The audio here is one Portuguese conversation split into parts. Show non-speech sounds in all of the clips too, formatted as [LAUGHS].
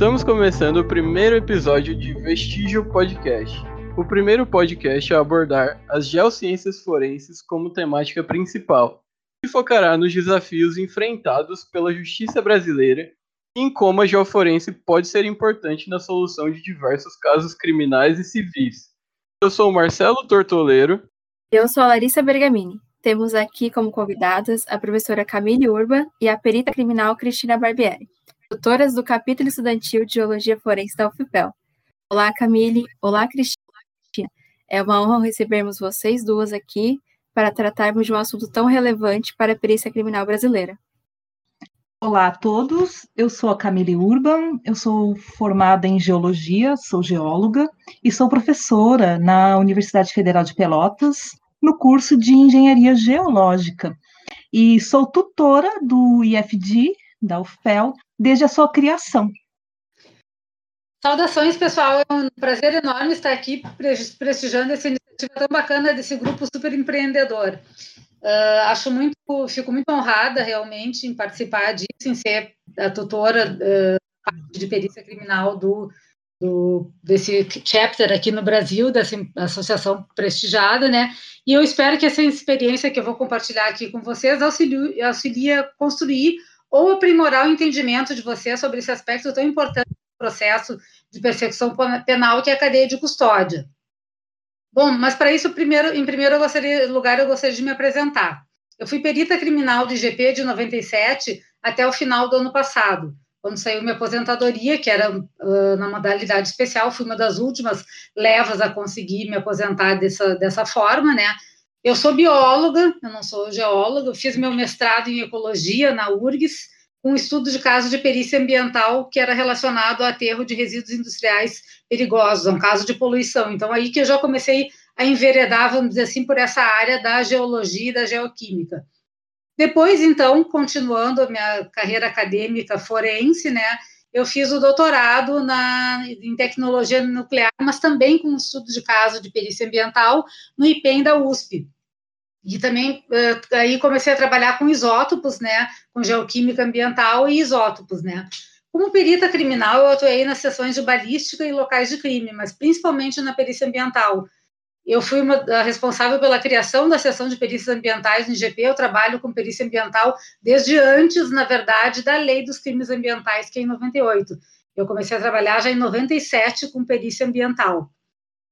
Estamos começando o primeiro episódio de Vestígio Podcast. O primeiro podcast a abordar as geociências forenses como temática principal e focará nos desafios enfrentados pela justiça brasileira e em como a geoforense pode ser importante na solução de diversos casos criminais e civis. Eu sou Marcelo Tortoleiro. Eu sou a Larissa Bergamini. Temos aqui como convidadas a professora Camille Urba e a perita criminal Cristina Barbieri, doutoras do capítulo estudantil de Geologia Forense da UFPEL. Olá, Camille. Olá, Cristina. É uma honra recebermos vocês duas aqui para tratarmos de um assunto tão relevante para a perícia criminal brasileira. Olá a todos, eu sou a Camille Urban, eu sou formada em Geologia, sou geóloga e sou professora na Universidade Federal de Pelotas, no curso de Engenharia Geológica. E sou tutora do IFD, da UFPEL, desde a sua criação. Saudações, pessoal. É um prazer enorme estar aqui prestigiando essa iniciativa tão bacana desse grupo super empreendedor. Uh, acho muito, fico muito honrada realmente em participar disso, em ser a tutora uh, de perícia criminal do, do, desse chapter aqui no Brasil, dessa associação prestigiada, né? E eu espero que essa experiência que eu vou compartilhar aqui com vocês auxilie, auxilie a construir ou aprimorar o entendimento de vocês sobre esse aspecto tão importante do processo de persecução penal que é a cadeia de custódia. Bom, mas para isso, primeiro, em primeiro lugar, eu gostaria de me apresentar. Eu fui perita criminal do IGP de 97 até o final do ano passado, quando saiu minha aposentadoria, que era uh, na modalidade especial, fui uma das últimas levas a conseguir me aposentar dessa, dessa forma, né? Eu sou bióloga, eu não sou geóloga, eu fiz meu mestrado em ecologia na URGS, um estudo de caso de perícia ambiental que era relacionado a aterro de resíduos industriais perigosos, um caso de poluição. Então, aí que eu já comecei a enveredar, vamos dizer assim, por essa área da geologia e da geoquímica. Depois, então, continuando a minha carreira acadêmica forense, né, eu fiz o doutorado na, em tecnologia nuclear, mas também com estudo de caso de perícia ambiental no IPEM da USP. E também uh, aí comecei a trabalhar com isótopos, né, com geoquímica ambiental e isótopos, né. Como perita criminal, eu atuei nas sessões de balística e locais de crime, mas principalmente na perícia ambiental. Eu fui uma, responsável pela criação da seção de perícias ambientais no IGP. Eu trabalho com perícia ambiental desde antes, na verdade, da lei dos crimes ambientais, que é em 98. Eu comecei a trabalhar já em 97 com perícia ambiental.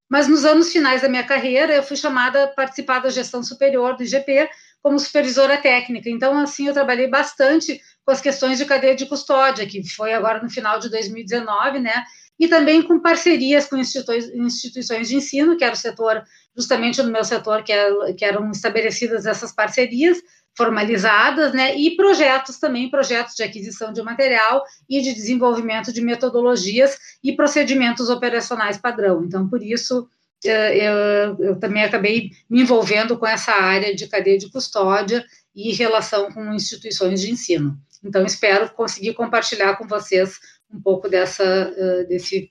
Mas nos anos finais da minha carreira, eu fui chamada a participar da gestão superior do IGP como supervisora técnica. Então, assim, eu trabalhei bastante com as questões de cadeia de custódia, que foi agora no final de 2019, né? E também com parcerias com instituições de ensino, que era o setor, justamente no meu setor, que, é, que eram estabelecidas essas parcerias, formalizadas, né, e projetos também, projetos de aquisição de material e de desenvolvimento de metodologias e procedimentos operacionais padrão. Então, por isso, eh, eu, eu também acabei me envolvendo com essa área de cadeia de custódia e relação com instituições de ensino. Então, espero conseguir compartilhar com vocês um pouco dessa, eh, desse,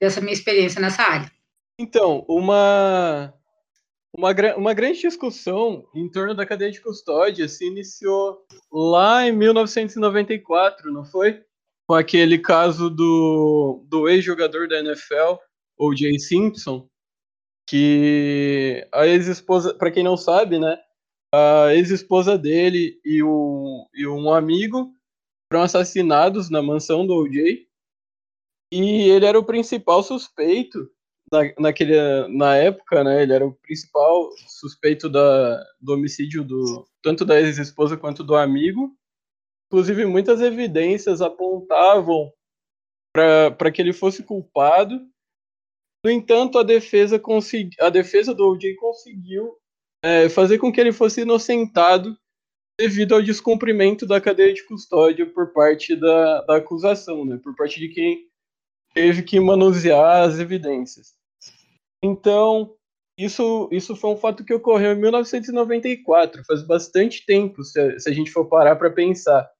dessa minha experiência nessa área. Então, uma, uma, uma grande discussão em torno da cadeia de custódia se iniciou lá em 1994, não foi? Com aquele caso do, do ex-jogador da NFL, O.J. Simpson, que a ex-esposa, para quem não sabe, né, a ex-esposa dele e, o, e um amigo foram assassinados na mansão do O.J. E ele era o principal suspeito na, naquele, na época, né, ele era o principal suspeito da, do homicídio do, tanto da ex-esposa quanto do amigo. Inclusive, muitas evidências apontavam para que ele fosse culpado. No entanto, a defesa, consegui, a defesa do OJ conseguiu é, fazer com que ele fosse inocentado devido ao descumprimento da cadeia de custódia por parte da, da acusação, né, por parte de quem teve que manusear as evidências. Então, isso, isso foi um fato que ocorreu em 1994, faz bastante tempo, se, se a gente for parar para pensar.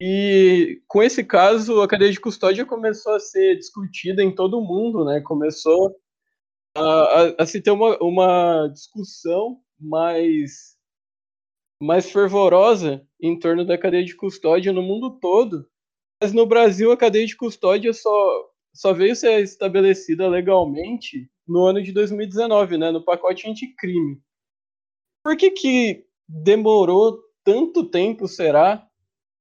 E com esse caso, a cadeia de custódia começou a ser discutida em todo o mundo, né? Começou a, a, a se ter uma, uma discussão mais, mais fervorosa em torno da cadeia de custódia no mundo todo, Mas no Brasil a cadeia de custódia só, só veio ser estabelecida legalmente no ano de 2019, né, no pacote anticrime. Por que, que demorou tanto tempo, será,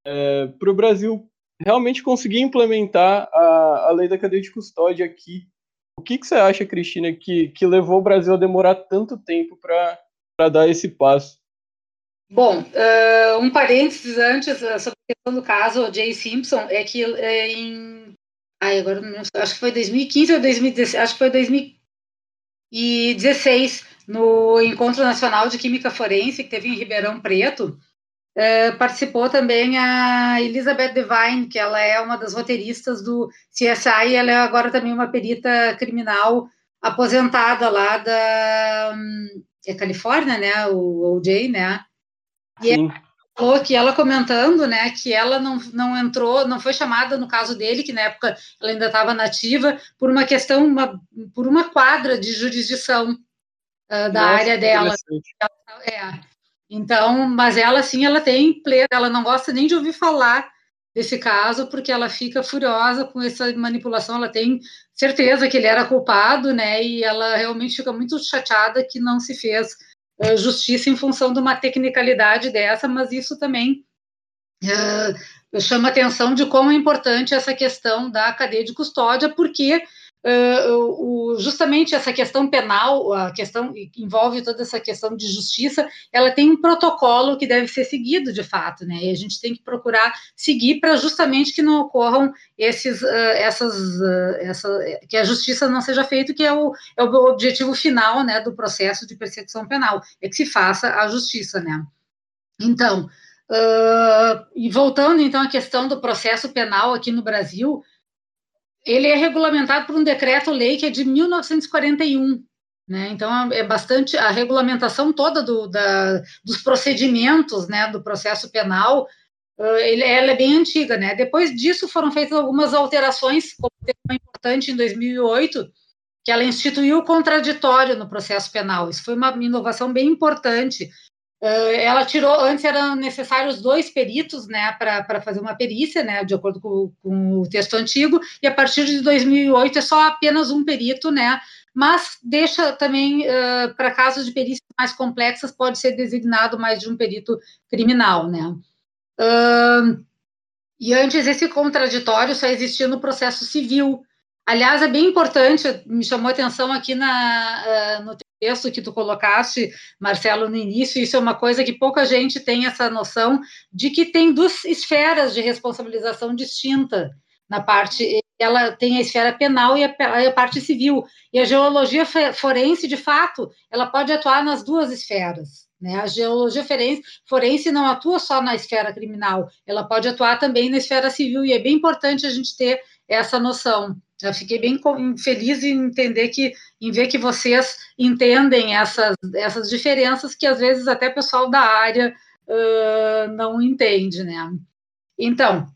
é, para o Brasil realmente conseguir implementar a, a lei da cadeia de custódia aqui? O que, que você acha, Cristina, que, que levou o Brasil a demorar tanto tempo para dar esse passo? Bom, uh, um parênteses antes uh, sobre a questão do caso Jay Simpson é que uh, em. Ai, agora não sei, acho que foi 2015 ou 2016, acho que foi 2016, no Encontro Nacional de Química Forense, que teve em Ribeirão Preto, uh, participou também a Elizabeth Devine, que ela é uma das roteiristas do CSI, e ela é agora também uma perita criminal aposentada lá da. Um, é Califórnia, né? O OJ, né? E ela falou que ela comentando, né, que ela não, não entrou, não foi chamada no caso dele, que na época ela ainda estava nativa, por uma questão, uma, por uma quadra de jurisdição uh, da Nossa, área dela. É. Então, mas ela sim, ela tem plena, ela não gosta nem de ouvir falar desse caso, porque ela fica furiosa com essa manipulação, ela tem certeza que ele era culpado, né, e ela realmente fica muito chateada que não se fez uh, justiça em função de uma tecnicalidade dessa, mas isso também uh, chama atenção de como é importante essa questão da cadeia de custódia, porque Uh, o, justamente essa questão penal, a questão que envolve toda essa questão de justiça, ela tem um protocolo que deve ser seguido de fato, né? E a gente tem que procurar seguir para justamente que não ocorram esses, uh, essas, uh, essa, que a justiça não seja feita, que é o, é o objetivo final, né, do processo de persecução penal, é que se faça a justiça, né? Então, e voltando então à questão do processo penal aqui no Brasil, ele é regulamentado por um decreto-lei que é de 1941. Né? Então, é bastante a regulamentação toda do, da, dos procedimentos né, do processo penal, ele, ela é bem antiga. Né? Depois disso, foram feitas algumas alterações, como uma importante em 2008, que ela instituiu o contraditório no processo penal. Isso foi uma inovação bem importante, ela tirou, antes eram necessários dois peritos, né, para fazer uma perícia, né, de acordo com, com, o texto antigo, e a partir de 2008 é só apenas um perito, né, mas deixa também, uh, para casos de perícias mais complexas, pode ser designado mais de um perito criminal, né. Uh, e antes esse contraditório só existia no processo civil. Aliás, é bem importante, me chamou a atenção aqui na, no texto que tu colocaste, Marcelo, no início, isso é uma coisa que pouca gente tem essa noção de que tem duas esferas de responsabilização distinta na parte, ela tem a esfera penal e a, a parte civil, e a geologia forense, de fato, ela pode atuar nas duas esferas, né? A geologia forense não atua só na esfera criminal, ela pode atuar também na esfera civil, e é bem importante a gente ter essa noção. Eu fiquei bem feliz em entender que, em ver que vocês entendem essas, essas diferenças que às vezes até o pessoal da área uh, não entende, né? Então,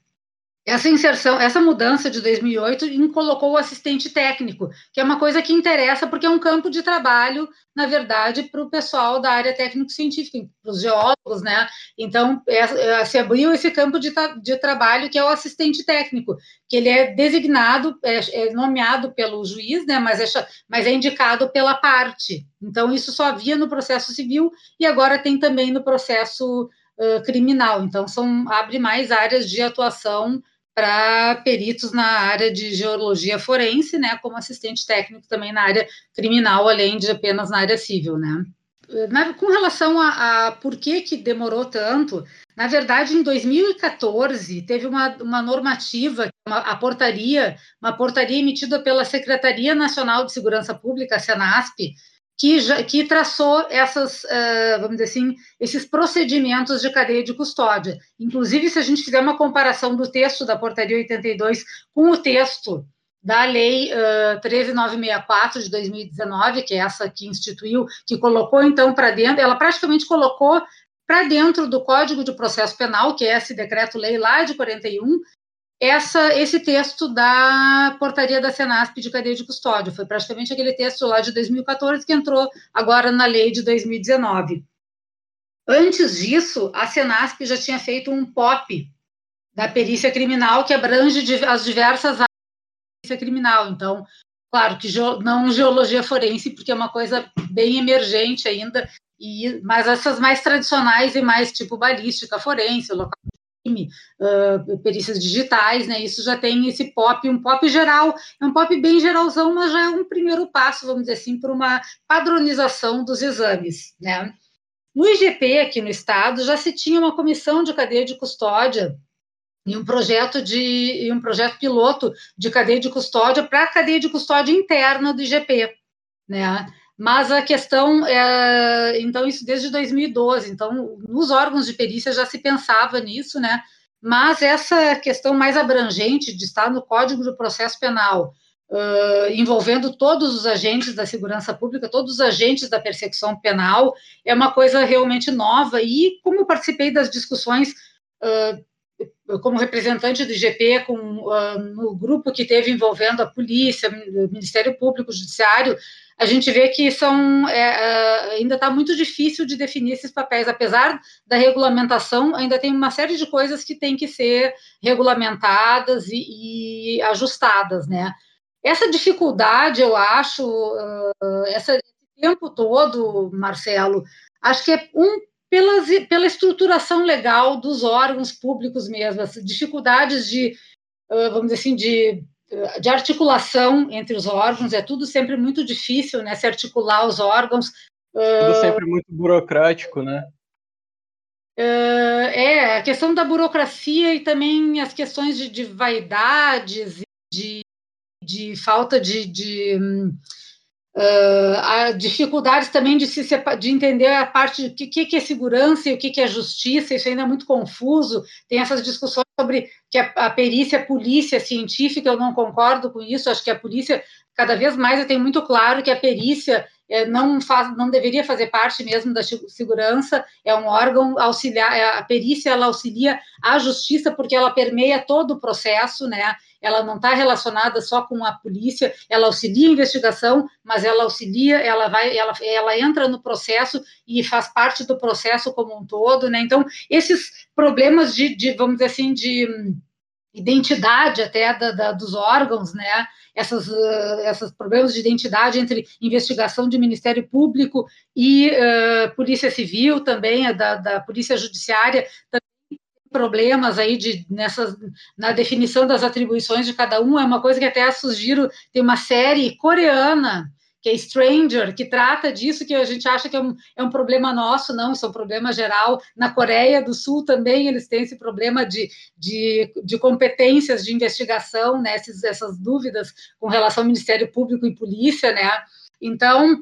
essa inserção, essa mudança de 2008 colocou o assistente técnico, que é uma coisa que interessa porque é um campo de trabalho, na verdade, para o pessoal da área técnico-científica, para os geólogos, né? Então, é, é, se abriu esse campo de, de, trabalho que é o assistente técnico, que ele é designado, é, é nomeado pelo juiz, né? Mas é, mas é indicado pela parte. Então, isso só havia no processo civil e agora tem também no processo criminal. Então, são abre mais áreas de atuação para peritos na área de geologia forense, né, como assistente técnico também na área criminal, além de apenas na área civil, né. Na, com relação a, a, por que, que demorou tanto, na verdade, em 2014, teve uma, uma normativa, uma, a portaria, uma portaria emitida pela Secretaria Nacional de Segurança Pública, a SENASP, que, já, que traçou essas, uh, vamos dizer assim, esses procedimentos de cadeia de custódia. Inclusive, se a gente fizer uma comparação do texto da Portaria 82 com o texto da Lei uh, 13964 de 2019, que é essa que instituiu, que colocou então para dentro, ela praticamente colocou para dentro do Código de Processo Penal, que é esse decreto-lei lá de 41, essa, esse texto da portaria da Senasp de cadeia de custódia. Foi praticamente aquele texto lá de 2014 que entrou agora na lei de 2019. Antes disso, a Senasp já tinha feito um POP, da perícia criminal, que abrange as diversas áreas da perícia criminal. Então, claro que não geologia forense, porque é uma coisa bem emergente ainda, e, mas essas mais tradicionais e mais tipo balística forense, local uh, perícias digitais, né? Isso já tem esse pop, um pop geral, é um pop bem geralzão, mas já é um primeiro passo, vamos dizer assim, para uma padronização dos exames, né? No IGP, aqui no estado, já se tinha uma comissão de cadeia de custódia e um projeto de um projeto piloto de cadeia de custódia para a cadeia de custódia interna do IGP, né? Mas a questão é, então isso desde 2012, então nos órgãos de perícia já se pensava nisso, né? Mas essa questão mais abrangente de estar no Código do Processo Penal, uh, envolvendo todos os agentes da segurança pública, todos os agentes da persecução penal, é uma coisa realmente nova. E como eu participei das discussões uh, como representante do IGP, com, uh, no grupo que teve envolvendo a polícia, o Ministério Público, o Judiciário, a gente vê que são é, ainda está muito difícil de definir esses papéis, apesar da regulamentação, ainda tem uma série de coisas que têm que ser regulamentadas e, e ajustadas, né? Essa dificuldade, eu acho, uh, esse tempo todo, Marcelo, acho que é um pelas, pela estruturação legal dos órgãos públicos mesmo, as dificuldades de, uh, vamos dizer assim, de, de articulação entre os órgãos, é tudo sempre muito difícil, né, se articular os órgãos. Uh, tudo sempre muito burocrático, né? Uh, é, a questão da burocracia e também as questões de, de vaidades, de de falta de, de uh, dificuldades também de, se, de entender a parte do que, que é segurança e o que é justiça, isso ainda é muito confuso. Tem essas discussões sobre que a, a perícia, a polícia científica, eu não concordo com isso, acho que a polícia, cada vez mais eu tenho muito claro que a perícia é, não, faz, não deveria fazer parte mesmo da segurança, é um órgão auxiliar, é, a perícia ela auxilia a justiça porque ela permeia todo o processo, né? ela não está relacionada só com a polícia, ela auxilia a investigação, mas ela auxilia, ela vai, ela, ela entra no processo e faz parte do processo como um todo, né? Então, esses problemas de, de vamos dizer assim, de identidade até da, da, dos órgãos, né? Essas, uh, esses problemas de identidade entre investigação de Ministério Público e uh, Polícia Civil também, da, da Polícia Judiciária, problemas aí de nessas na definição das atribuições de cada um é uma coisa que até sugiro tem uma série coreana que é Stranger, que trata disso, que a gente acha que é um, é um problema nosso, não, isso é um problema geral. Na Coreia do Sul também eles têm esse problema de, de, de competências de investigação, né, essas, essas dúvidas com relação ao Ministério Público e polícia, né? Então,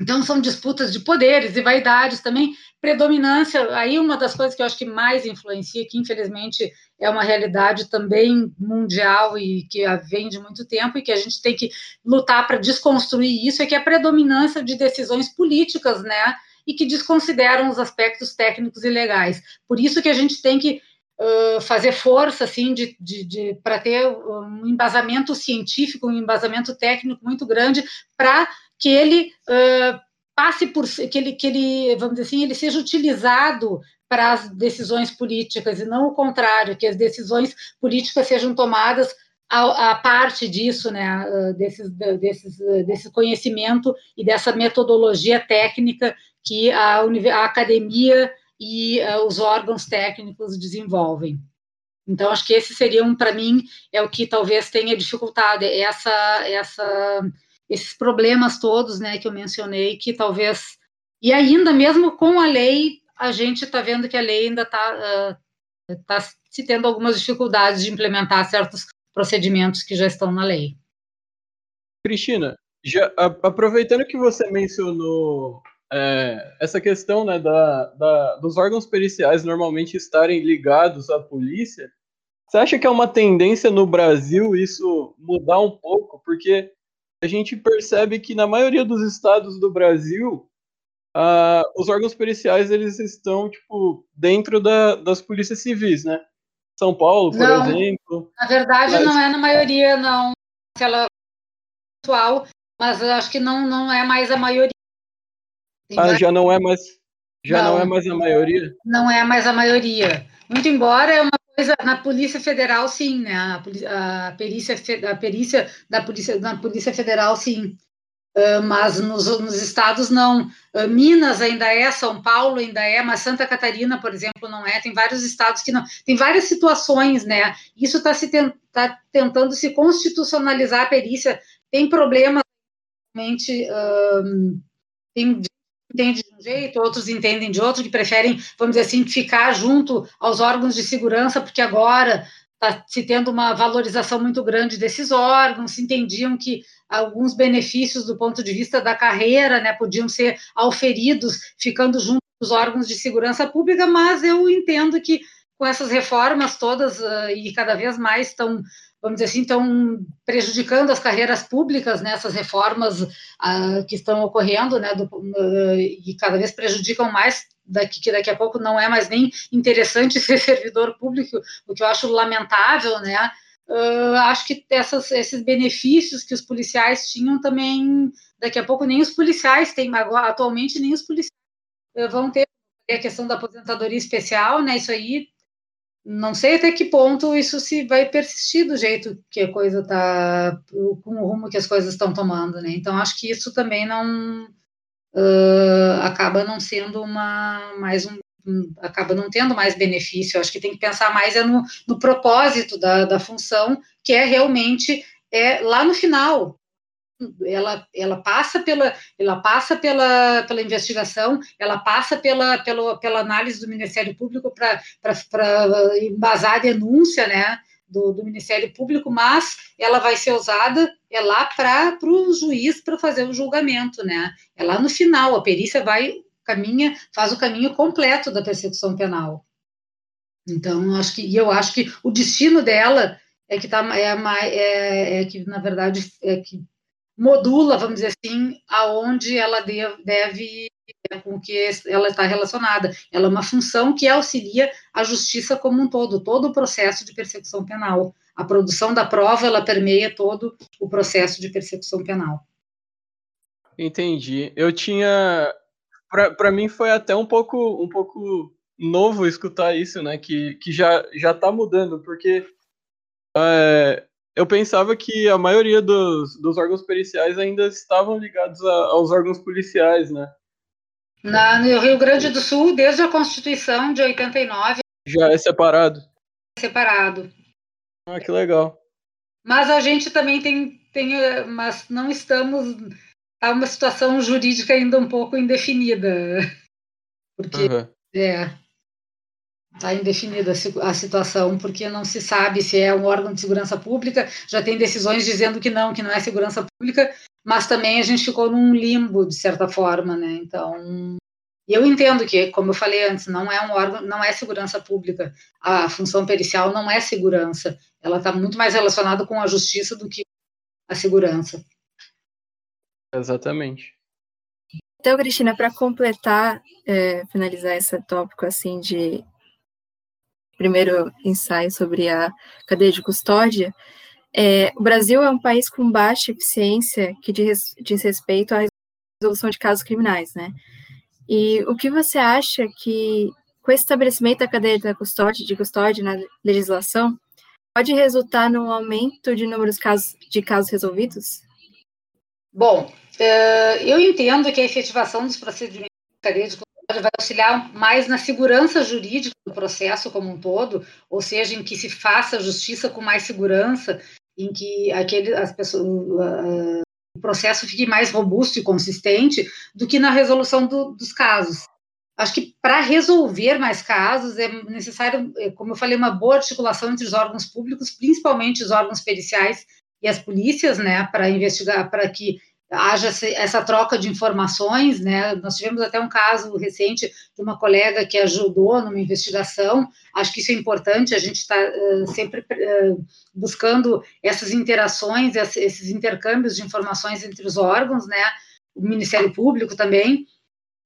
então, são disputas de poderes e vaidades também, predominância. Aí, uma das coisas que eu acho que mais influencia, que infelizmente é uma realidade também mundial e que vem de muito tempo e que a gente tem que lutar para desconstruir isso, é que a predominância de decisões políticas, né? E que desconsideram os aspectos técnicos e legais. Por isso que a gente tem que Uh, fazer força assim de, de, de para ter um embasamento científico, um embasamento técnico muito grande para que ele uh, passe por que ele, que ele, vamos dizer assim, ele seja utilizado para as decisões políticas e não o contrário, que as decisões políticas sejam tomadas a, a parte disso, né, desses, desses, desse conhecimento e dessa metodologia técnica que a, a academia e os órgãos técnicos desenvolvem. Então, acho que esse seria, um, para mim, é o que talvez tenha dificultado, essa, essa esses problemas todos, né, que eu mencionei, que talvez e ainda mesmo com a lei a gente está vendo que a lei ainda está uh, tá se tendo algumas dificuldades de implementar certos procedimentos que já estão na lei. Cristina, já, a, aproveitando que você mencionou é, essa questão né, da, da, dos órgãos periciais normalmente estarem ligados à polícia, você acha que é uma tendência no Brasil isso mudar um pouco? Porque a gente percebe que na maioria dos estados do Brasil, uh, os órgãos periciais eles estão tipo dentro da, das polícias civis, né? São Paulo, por não, exemplo. Na verdade, mas... não é na maioria, não. Aquela atual, mas eu acho que não, não é mais a maioria. Tem ah, já não é mais. Já não, não, é mais a maioria? Não é mais a maioria. Muito embora é uma coisa na Polícia Federal, sim, né? A, a, perícia, a perícia da Polícia, da Polícia Federal, sim. Uh, mas nos, nos, estados não. Uh, Minas ainda é, São Paulo ainda é, mas Santa Catarina, por exemplo, não é. Tem vários estados que não. Tem várias situações, né? Isso está se tent, tá tentando se constitucionalizar a perícia. Tem problemas, realmente. Uh, tem jeito, outros entendem de outro, que preferem, vamos dizer assim, ficar junto aos órgãos de segurança, porque agora está se tendo uma valorização muito grande desses órgãos, se entendiam que alguns benefícios do ponto de vista da carreira, né, podiam ser auferidos ficando junto dos órgãos de segurança pública, mas eu entendo que com essas reformas todas uh, e cada vez mais estão vamos dizer assim, estão prejudicando as carreiras públicas, né, essas reformas uh, que estão ocorrendo, né, do, uh, e cada vez prejudicam mais, daqui, que daqui a pouco não é mais nem interessante [LAUGHS] ser servidor público, o que eu acho lamentável, né, uh, acho que essas, esses benefícios que os policiais tinham também, daqui a pouco nem os policiais têm, agora, atualmente nem os policiais vão ter a questão da aposentadoria especial, né, isso aí não sei até que ponto isso se vai persistir do jeito que a coisa está, com o rumo que as coisas estão tomando, né? Então acho que isso também não uh, acaba não sendo uma mais um, acaba não tendo mais benefício. acho que tem que pensar mais é no, no propósito da, da função, que é realmente é lá no final, ela, ela passa pela ela passa pela, pela investigação, ela passa pela, pela, pela análise do Ministério Público para embasar a denúncia, né, do, do, Ministério Público, mas ela vai ser usada é lá para o juiz para fazer o julgamento, né? É lá no final, a perícia vai caminha, faz o caminho completo da persecução penal. Então, acho que eu acho que o destino dela é que tá é, é, é que na verdade é que modula, vamos dizer assim, aonde ela deve, com que ela está relacionada. Ela é uma função que auxilia a justiça como um todo, todo o processo de persecução penal. A produção da prova, ela permeia todo o processo de persecução penal. Entendi. Eu tinha, para mim foi até um pouco, um pouco novo escutar isso, né? Que, que já já está mudando, porque é, eu pensava que a maioria dos, dos órgãos periciais ainda estavam ligados a, aos órgãos policiais, né? Na, no Rio Grande do Sul, desde a Constituição de 89. Já é separado? É separado. Ah, que legal. Mas a gente também tem, tem mas não estamos. Há uma situação jurídica ainda um pouco indefinida. [LAUGHS] Porque. Uhum. É, Está indefinida a situação, porque não se sabe se é um órgão de segurança pública, já tem decisões dizendo que não, que não é segurança pública, mas também a gente ficou num limbo, de certa forma, né? Então, eu entendo que, como eu falei antes, não é um órgão, não é segurança pública. A função pericial não é segurança. Ela está muito mais relacionada com a justiça do que a segurança. Exatamente. Então, Cristina, para completar, é, finalizar esse tópico assim de primeiro ensaio sobre a cadeia de custódia, é, o Brasil é um país com baixa eficiência que diz, diz respeito à resolução de casos criminais, né? E o que você acha que, com o estabelecimento da cadeia da custódia, de custódia na legislação, pode resultar no aumento de números de casos, de casos resolvidos? Bom, é, eu entendo que a efetivação dos procedimentos de cadeia de vai auxiliar mais na segurança jurídica do processo como um todo, ou seja, em que se faça justiça com mais segurança, em que aquele, as pessoas, uh, o processo fique mais robusto e consistente do que na resolução do, dos casos. Acho que para resolver mais casos é necessário, é, como eu falei, uma boa articulação entre os órgãos públicos, principalmente os órgãos periciais e as polícias, né, para investigar, para que haja essa troca de informações, né? Nós tivemos até um caso recente de uma colega que ajudou numa investigação. Acho que isso é importante. A gente está uh, sempre uh, buscando essas interações, esses intercâmbios de informações entre os órgãos, né? O Ministério Público também.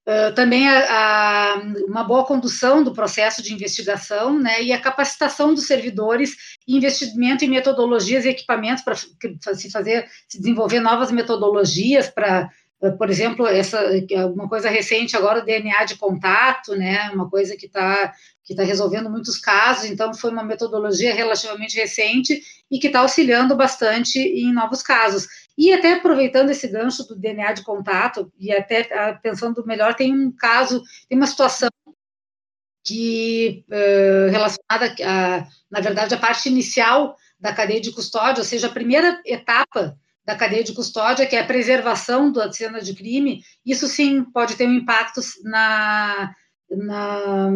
Uh, também a, a, uma boa condução do processo de investigação, né, e a capacitação dos servidores, investimento em metodologias e equipamentos para se fazer, se desenvolver novas metodologias para por exemplo, essa uma coisa recente agora o DNA de contato, né? Uma coisa que está que está resolvendo muitos casos. Então, foi uma metodologia relativamente recente e que está auxiliando bastante em novos casos. E até aproveitando esse gancho do DNA de contato e até ah, pensando melhor, tem um caso, tem uma situação que uh, relacionada a, na verdade, a parte inicial da cadeia de custódia, ou seja, a primeira etapa da cadeia de custódia, que é a preservação da cena de crime, isso sim pode ter um impacto na, na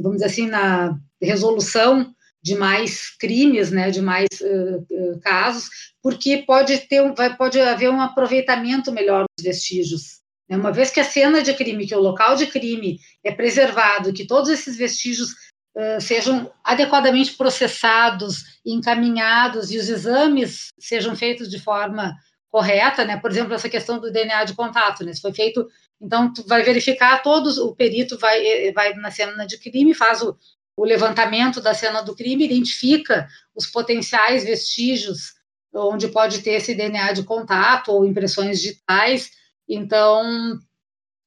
vamos dizer assim, na resolução de mais crimes, né, de mais uh, casos, porque pode ter, vai, pode haver um aproveitamento melhor dos vestígios. Né? Uma vez que a cena de crime, que o local de crime é preservado, que todos esses vestígios uh, sejam adequadamente processados, encaminhados e os exames sejam feitos de forma correta, né? Por exemplo, essa questão do DNA de contato, né? Se foi feito, então tu vai verificar todos, o perito vai vai na cena de crime, faz o, o levantamento da cena do crime, identifica os potenciais vestígios onde pode ter esse DNA de contato ou impressões digitais. Então,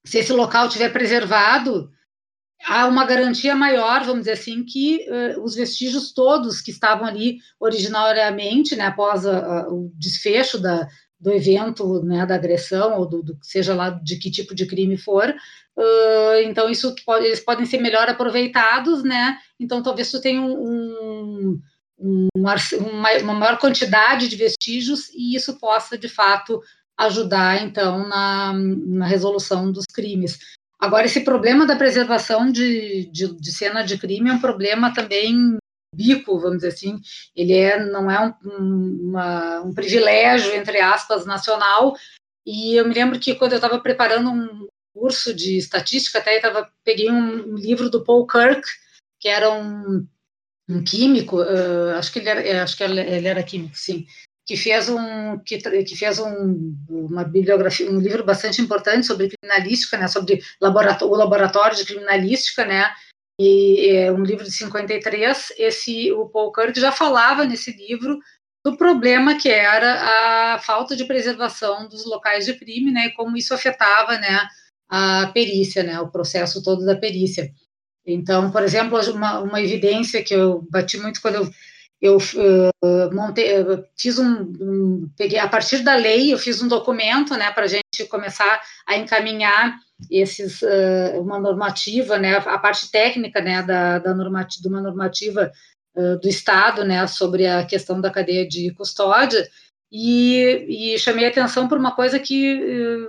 se esse local estiver preservado, há uma garantia maior, vamos dizer assim, que uh, os vestígios todos que estavam ali originariamente, né, após a, a, o desfecho da, do evento, né, da agressão, ou do, do, seja lá de que tipo de crime for, uh, então isso pode, eles podem ser melhor aproveitados, né, então talvez tu tenha um, um, uma, uma maior quantidade de vestígios e isso possa, de fato, ajudar, então, na, na resolução dos crimes. Agora, esse problema da preservação de, de, de, cena de crime é um problema também bico, vamos dizer assim, ele é, não é um, uma, um privilégio, entre aspas, nacional, e eu me lembro que quando eu estava preparando um curso de estatística, até tava, peguei um, livro do Paul Kirk, que era um, um químico, uh, acho que ele era, acho que ele era químico, sim, que fez um que, que fez um, uma bibliografia, um livro bastante importante sobre criminalística, né, sobre o laboratório de criminalística, né, e é um livro de 53. Esse o Paul Kirk já falava nesse livro do problema que era a falta de preservação dos locais de crime, né, e como isso afetava, né, a perícia, né, o processo todo da perícia. Então, por exemplo, uma, uma evidência que eu bati muito quando eu eu uh, montei, eu fiz um, um, peguei a partir da lei, eu fiz um documento, né, para a gente começar a encaminhar esses uh, uma normativa, né, a parte técnica, né, da, da normativa, de uma normativa uh, do Estado, né, sobre a questão da cadeia de custódia, e, e chamei atenção por uma coisa que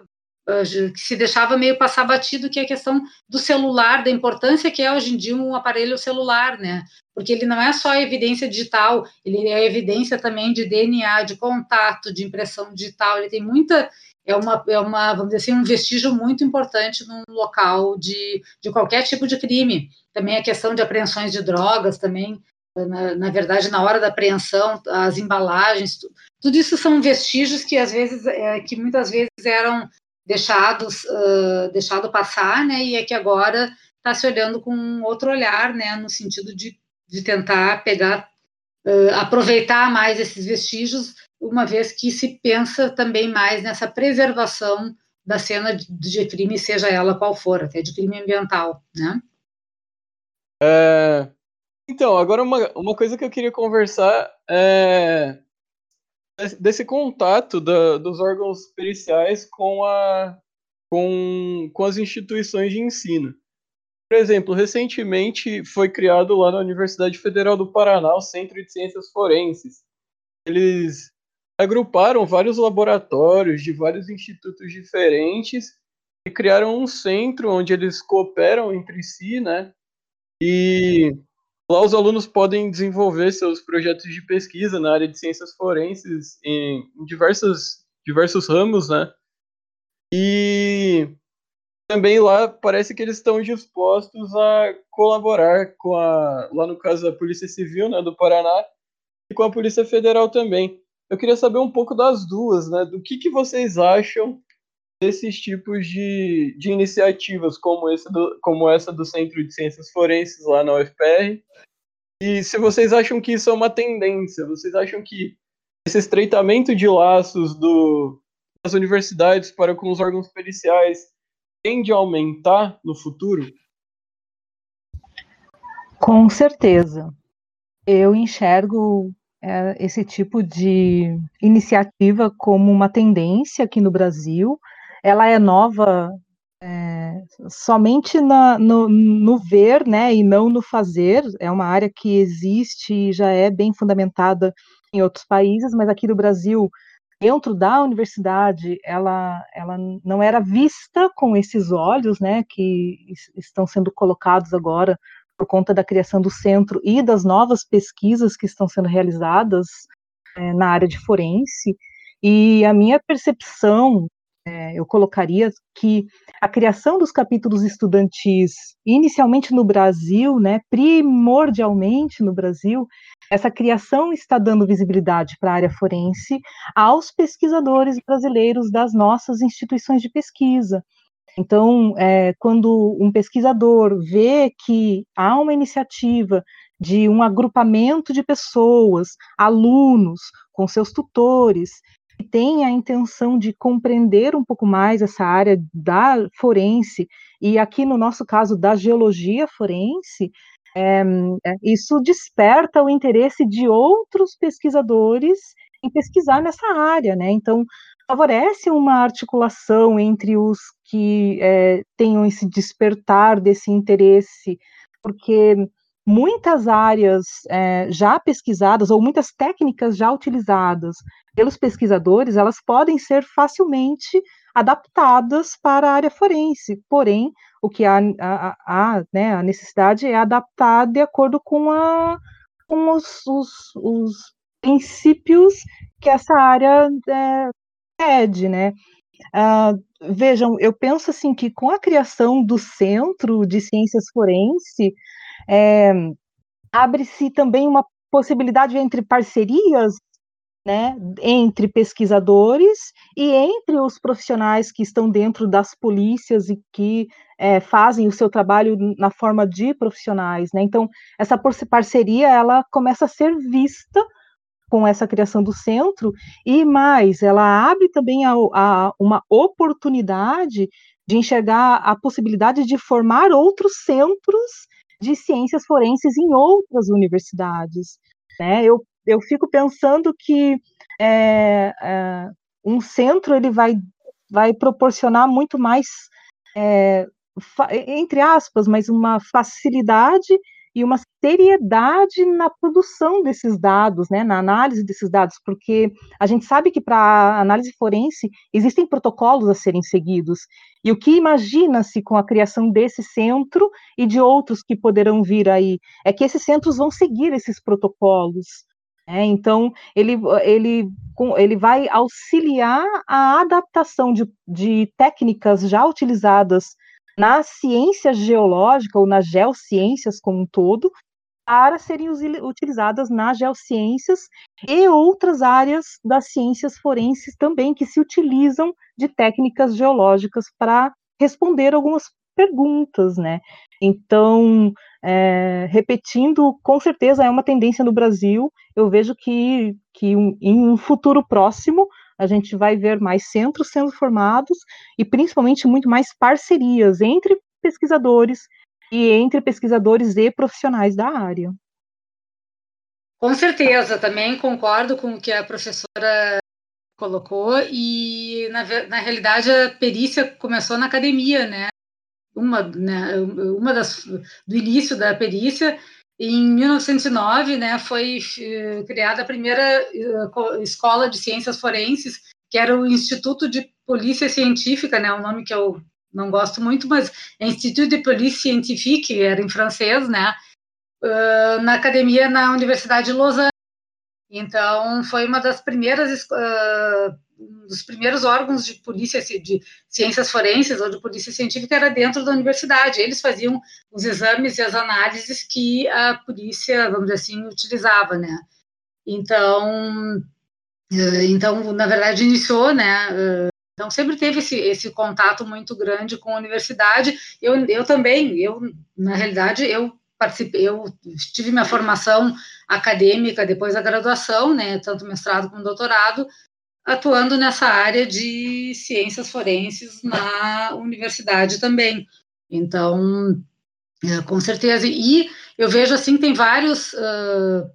que se deixava meio passar batido, que é a questão do celular, da importância que é hoje em dia um aparelho celular, né? Porque ele não é só evidência digital, ele é evidência também de DNA, de contato, de impressão digital, ele tem muita, é uma, é uma vamos dizer assim, um vestígio muito importante num local de, de qualquer tipo de crime. Também a questão de apreensões de drogas, também, na, na verdade, na hora da apreensão, as embalagens, tudo, tudo isso são vestígios que às vezes, é, que muitas vezes eram deixados uh, deixado passar, né? E é que agora está se olhando com outro olhar, né? No sentido de, de tentar pegar, uh, aproveitar mais esses vestígios, uma vez que se pensa também mais nessa preservação da cena de, de crime, seja ela qual for, até de crime ambiental, né? É, então, agora uma, uma coisa que eu queria conversar é desse contato da, dos órgãos periciais com, a, com, com as instituições de ensino. Por exemplo, recentemente foi criado lá na Universidade Federal do Paraná o Centro de Ciências Forenses. Eles agruparam vários laboratórios de vários institutos diferentes e criaram um centro onde eles cooperam entre si, né? E Lá os alunos podem desenvolver seus projetos de pesquisa na área de ciências forenses em, diversos, diversos ramos, né? E também lá parece que eles estão dispostos a colaborar com a, lá no caso a Polícia Civil, né, do Paraná, e com a Polícia Federal também. Eu queria saber um pouco das duas, né? Do que, que vocês acham desses tipos de, de iniciativas, como, esse do, como essa do Centro de Ciências Forenses lá na UFPR. E se vocês acham que isso é uma tendência, vocês acham que esse estreitamento de laços do, das universidades para com os órgãos periciais tende a aumentar no futuro? Com certeza. Eu enxergo é, esse tipo de iniciativa como uma tendência aqui no Brasil. Ela é nova é, somente na, no, no, ver, né, e não no fazer. É uma área que existe e já é bem fundamentada em outros países, mas aqui no Brasil, dentro da universidade, ela, ela não era vista com esses olhos, né, que estão sendo colocados agora por conta da criação do centro e das novas pesquisas que estão sendo realizadas é, na área de forense. E a minha percepção, é, eu colocaria que a criação dos capítulos estudantis, inicialmente no Brasil, né, primordialmente no Brasil, essa criação está dando visibilidade para a área forense aos pesquisadores brasileiros das nossas instituições de pesquisa. Então, é, quando um pesquisador vê que há uma iniciativa de um agrupamento de pessoas, alunos, com seus tutores, tem a intenção de compreender um pouco mais essa área da forense, e aqui no nosso caso da geologia forense, é, isso desperta o interesse de outros pesquisadores em pesquisar nessa área, né? Então, favorece uma articulação entre os que é, tenham esse despertar desse interesse, porque muitas áreas é, já pesquisadas ou muitas técnicas já utilizadas pelos pesquisadores, elas podem ser facilmente adaptadas para a área forense. Porém, o que há, há, há né, a necessidade é adaptar de acordo com, a, com os, os, os princípios que essa área é, pede, né? Uh, vejam, eu penso assim que com a criação do Centro de Ciências Forense, é, abre-se também uma possibilidade entre parcerias né, entre pesquisadores e entre os profissionais que estão dentro das polícias e que é, fazem o seu trabalho na forma de profissionais, né? Então essa parceria ela começa a ser vista com essa criação do centro, e mais, ela abre também a, a, uma oportunidade de enxergar a possibilidade de formar outros centros de ciências forenses em outras universidades. Né? Eu, eu fico pensando que é, é, um centro ele vai, vai proporcionar muito mais, é, entre aspas, mas uma facilidade e uma seriedade na produção desses dados, né, na análise desses dados, porque a gente sabe que para análise forense existem protocolos a serem seguidos. E o que imagina-se com a criação desse centro e de outros que poderão vir aí é que esses centros vão seguir esses protocolos. Né, então, ele, ele, ele vai auxiliar a adaptação de, de técnicas já utilizadas na ciência geológica ou nas geociências como um todo, para serem utilizadas nas geociências e outras áreas das ciências forenses também que se utilizam de técnicas geológicas para responder algumas perguntas, né? Então, é, repetindo, com certeza é uma tendência no Brasil. Eu vejo que, que um, em um futuro próximo a gente vai ver mais centros sendo formados e principalmente muito mais parcerias entre pesquisadores e entre pesquisadores e profissionais da área. Com certeza, também concordo com o que a professora colocou e na, na realidade a perícia começou na academia, né? Uma, né, uma das do início da perícia em 1909, né, foi uh, criada a primeira uh, escola de ciências forenses, que era o Instituto de Polícia Científica, né, um nome que eu não gosto muito, mas é Institut de Police Scientifique, era em francês, né, uh, na academia na Universidade de Lausanne. Então, foi uma das primeiras um dos primeiros órgãos de polícia de ciências forenses ou de polícia científica era dentro da universidade. Eles faziam os exames e as análises que a polícia, vamos dizer assim, utilizava, né? Então, eh, então na verdade iniciou, né? Eh, então sempre teve esse, esse contato muito grande com a universidade. Eu, eu também, eu na realidade eu participei, eu tive minha formação acadêmica depois da graduação, né? Tanto mestrado como doutorado atuando nessa área de ciências forenses na universidade também. Então, é, com certeza. E eu vejo assim, tem vários. Uh,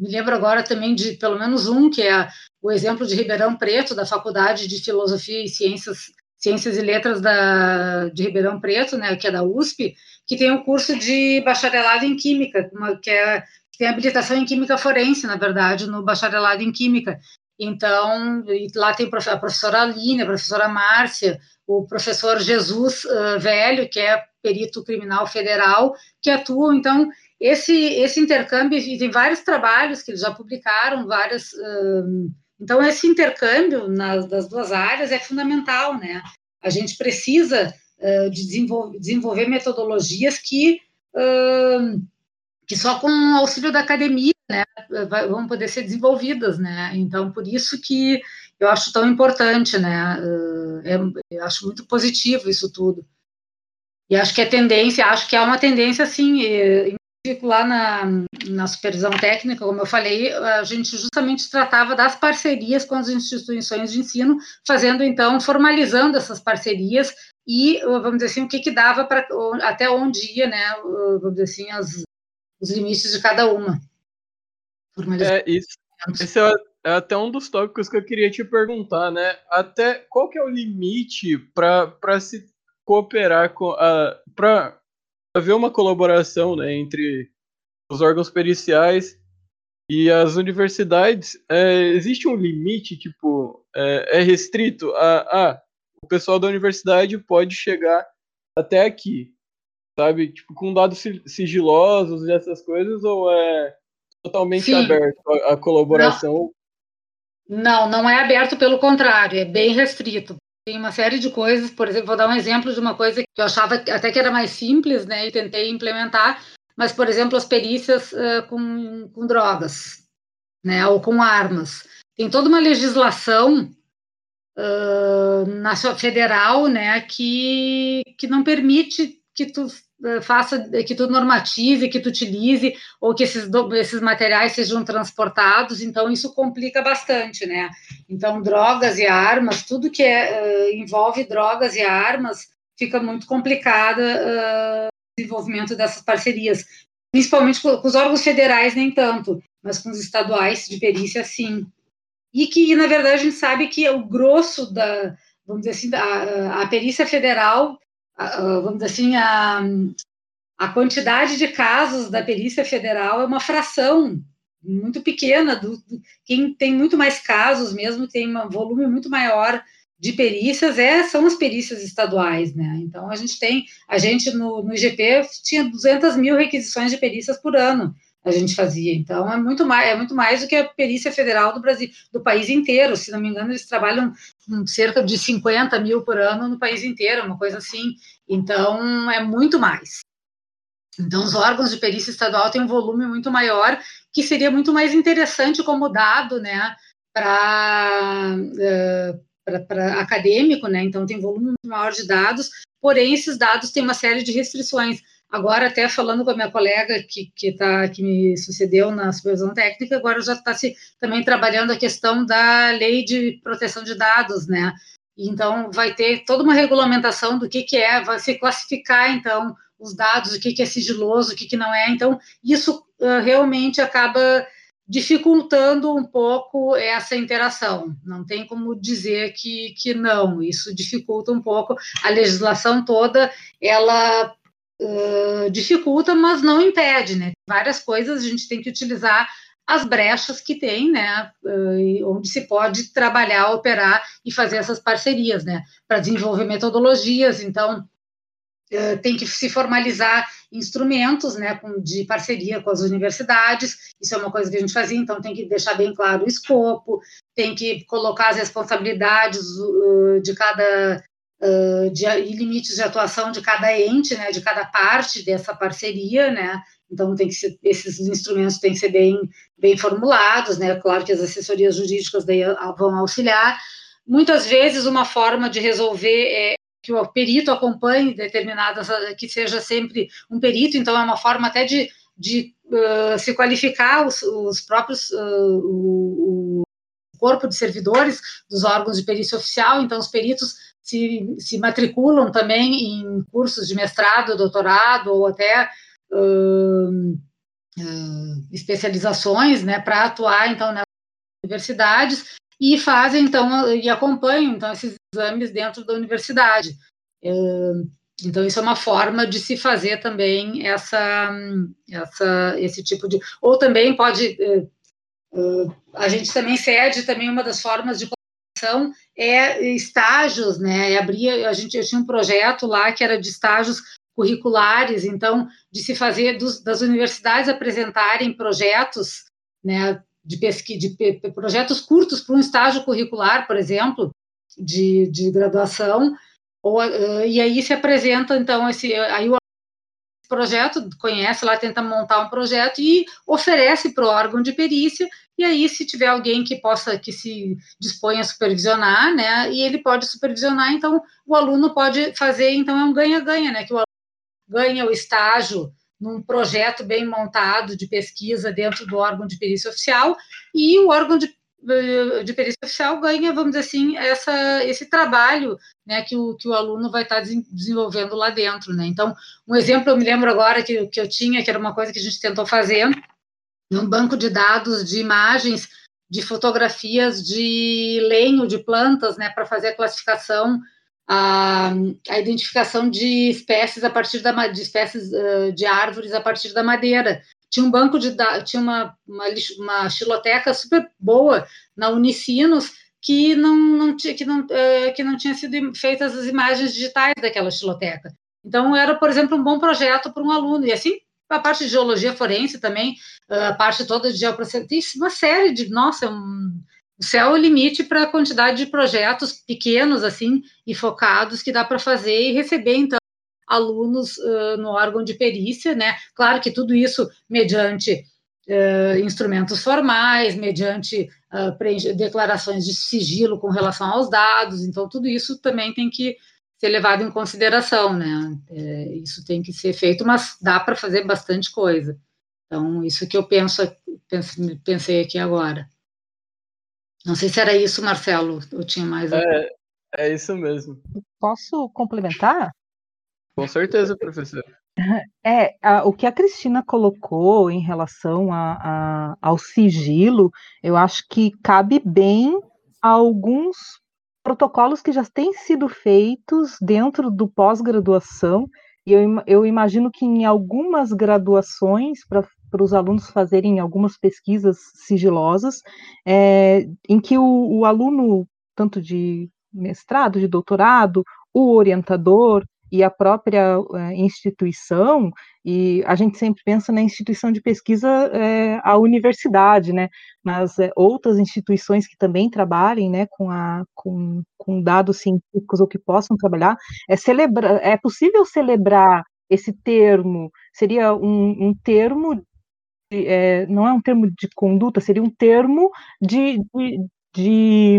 me lembro agora também de pelo menos um, que é o exemplo de Ribeirão Preto, da Faculdade de Filosofia e Ciências, Ciências e Letras da, de Ribeirão Preto, né, que é da USP, que tem um curso de bacharelado em Química, uma, que, é, tem habilitação em Química Forense, na verdade, no bacharelado em Química. Então, lá tem a professora Aline, a professora Márcia, o professor Jesus uh, Velho, que é perito criminal federal, que atuam. Então, esse, esse intercâmbio, e tem vários trabalhos que eles já publicaram, várias. Uh, então, esse intercâmbio nas, das duas áreas é fundamental, né? A gente precisa uh, de desenvolver, desenvolver metodologias que, que só com o auxílio da academia vão poder ser desenvolvidas, né? Então, por isso que eu acho tão importante, né? É, eu acho muito positivo isso tudo. E acho que é tendência, acho que é uma tendência, assim, lá na, na supervisão técnica, como eu falei, a gente justamente tratava das parcerias com as instituições de ensino, fazendo, então, formalizando essas parcerias e, vamos dizer assim, o que, que dava para, até onde ia, né, vamos dizer assim, as, os limites de cada uma. É, isso, esse é, é, até um dos tópicos que eu queria te perguntar, né? Até qual que é o limite para se cooperar com a para haver uma colaboração, né, entre os órgãos periciais e as universidades? É, existe um limite, tipo, é, é restrito a, a o pessoal da universidade pode chegar até aqui, sabe? Tipo, com dados sigilosos e essas coisas, ou é totalmente Sim. aberto à, à colaboração. Não. não, não é aberto, pelo contrário, é bem restrito. Tem uma série de coisas, por exemplo, vou dar um exemplo de uma coisa que eu achava até que era mais simples, né, e tentei implementar, mas, por exemplo, as perícias uh, com, com drogas, né, ou com armas. Tem toda uma legislação uh, na federal, né, que, que não permite que tu faça que tu normative, que tu utilize, ou que esses, esses materiais sejam transportados, então isso complica bastante, né? Então, drogas e armas, tudo que é, uh, envolve drogas e armas, fica muito complicada uh, o desenvolvimento dessas parcerias, principalmente com, com, os órgãos federais, nem tanto, mas com os estaduais de perícia, sim. E que, na verdade, a gente sabe que o grosso da, vamos dizer assim, a, a perícia federal vamos dizer assim, a, a quantidade de casos da Perícia Federal é uma fração muito pequena do, do, quem tem muito mais casos mesmo tem um volume muito maior de perícias é são as perícias estaduais né então a gente tem a gente no, no IGP tinha 200 mil requisições de perícias por ano a gente fazia. Então é muito mais, é muito mais do que a perícia federal do Brasil, do país inteiro. Se não me engano, eles trabalham cerca de 50 mil por ano no país inteiro, uma coisa assim. Então é muito mais. Então os órgãos de perícia estadual têm um volume muito maior, que seria muito mais interessante como dado, né, para uh, para acadêmico, né? Então tem volume maior de dados. Porém esses dados têm uma série de restrições Agora, até falando com a minha colega que, que, tá, que me sucedeu na supervisão técnica, agora já está se também trabalhando a questão da lei de proteção de dados, né? Então, vai ter toda uma regulamentação do que, que é, vai se classificar, então, os dados, o que, que é sigiloso, o que, que não é. Então, isso uh, realmente acaba dificultando um pouco essa interação. Não tem como dizer que, que não, isso dificulta um pouco. A legislação toda, ela dificulta, mas não impede, né? Várias coisas a gente tem que utilizar as brechas que tem, né, onde se pode trabalhar, operar e fazer essas parcerias, né, para desenvolver metodologias. Então, tem que se formalizar instrumentos, né, de parceria com as universidades. Isso é uma coisa que a gente fazia. Então, tem que deixar bem claro o escopo, tem que colocar as responsabilidades de cada de, e limites de atuação de cada ente, né, de cada parte dessa parceria, né, então tem que ser, esses instrumentos têm que ser bem, bem formulados, né, claro que as assessorias jurídicas daí vão auxiliar. Muitas vezes uma forma de resolver é que o perito acompanhe determinadas, que seja sempre um perito, então é uma forma até de, de uh, se qualificar os, os próprios uh, o, corpo de servidores dos órgãos de perícia oficial, então os peritos se, se matriculam também em cursos de mestrado, doutorado ou até uh, uh, especializações, né, para atuar então nas universidades e fazem então e acompanham então esses exames dentro da universidade. Uh, então isso é uma forma de se fazer também essa, essa esse tipo de ou também pode a gente também cede também uma das formas de comunicação é estágios, né? E abria, a gente tinha um projeto lá que era de estágios curriculares, então de se fazer dos, das universidades apresentarem projetos, né? De pesquisa, de projetos curtos para um estágio curricular, por exemplo, de, de graduação, ou, e aí se apresenta então esse aí o projeto conhece lá tenta montar um projeto e oferece para o órgão de perícia. E aí, se tiver alguém que possa, que se dispõe a supervisionar, né, e ele pode supervisionar, então o aluno pode fazer, então é um ganha-ganha, né, que o aluno ganha o estágio num projeto bem montado de pesquisa dentro do órgão de perícia oficial, e o órgão de, de perícia oficial ganha, vamos dizer assim, essa, esse trabalho né, que, o, que o aluno vai estar desenvolvendo lá dentro. Né? Então, um exemplo eu me lembro agora que, que eu tinha, que era uma coisa que a gente tentou fazer, num banco de dados de imagens de fotografias de lenho de plantas, né, para fazer a classificação, a, a, identificação de espécies a partir da de espécies uh, de árvores a partir da madeira. Tinha um banco de tinha uma, uma, uma xiloteca super boa na Unicinos que não, não que não, uh, que não tinha sido feitas as imagens digitais daquela xiloteca. Então era, por exemplo, um bom projeto para um aluno e assim a parte de geologia forense também, a parte toda de geoprocessamento, uma série de, nossa, um, o céu é o limite para a quantidade de projetos pequenos, assim, e focados que dá para fazer e receber, então, alunos uh, no órgão de perícia, né? Claro que tudo isso mediante uh, instrumentos formais, mediante uh, declarações de sigilo com relação aos dados, então tudo isso também tem que ser levado em consideração, né? É, isso tem que ser feito, mas dá para fazer bastante coisa. Então, isso que eu penso, penso, pensei aqui agora. Não sei se era isso, Marcelo, ou tinha mais. É, é isso mesmo. Posso complementar? Com certeza, professor. É, a, o que a Cristina colocou em relação a, a, ao sigilo, eu acho que cabe bem a alguns protocolos que já têm sido feitos dentro do pós-graduação, e eu, eu, imagino que em algumas graduações, para os alunos fazerem algumas pesquisas sigilosas, é, em que o, o aluno, tanto de mestrado, de doutorado, o orientador, e a própria é, instituição, e a gente sempre pensa na instituição de pesquisa, a universidade, né, mas é, outras instituições que também trabalhem, né, com, a, com, com dados científicos ou que possam trabalhar, é, celebra, é possível celebrar esse termo, seria um, um termo, de, é, não é um termo de conduta, seria um termo de, de, de,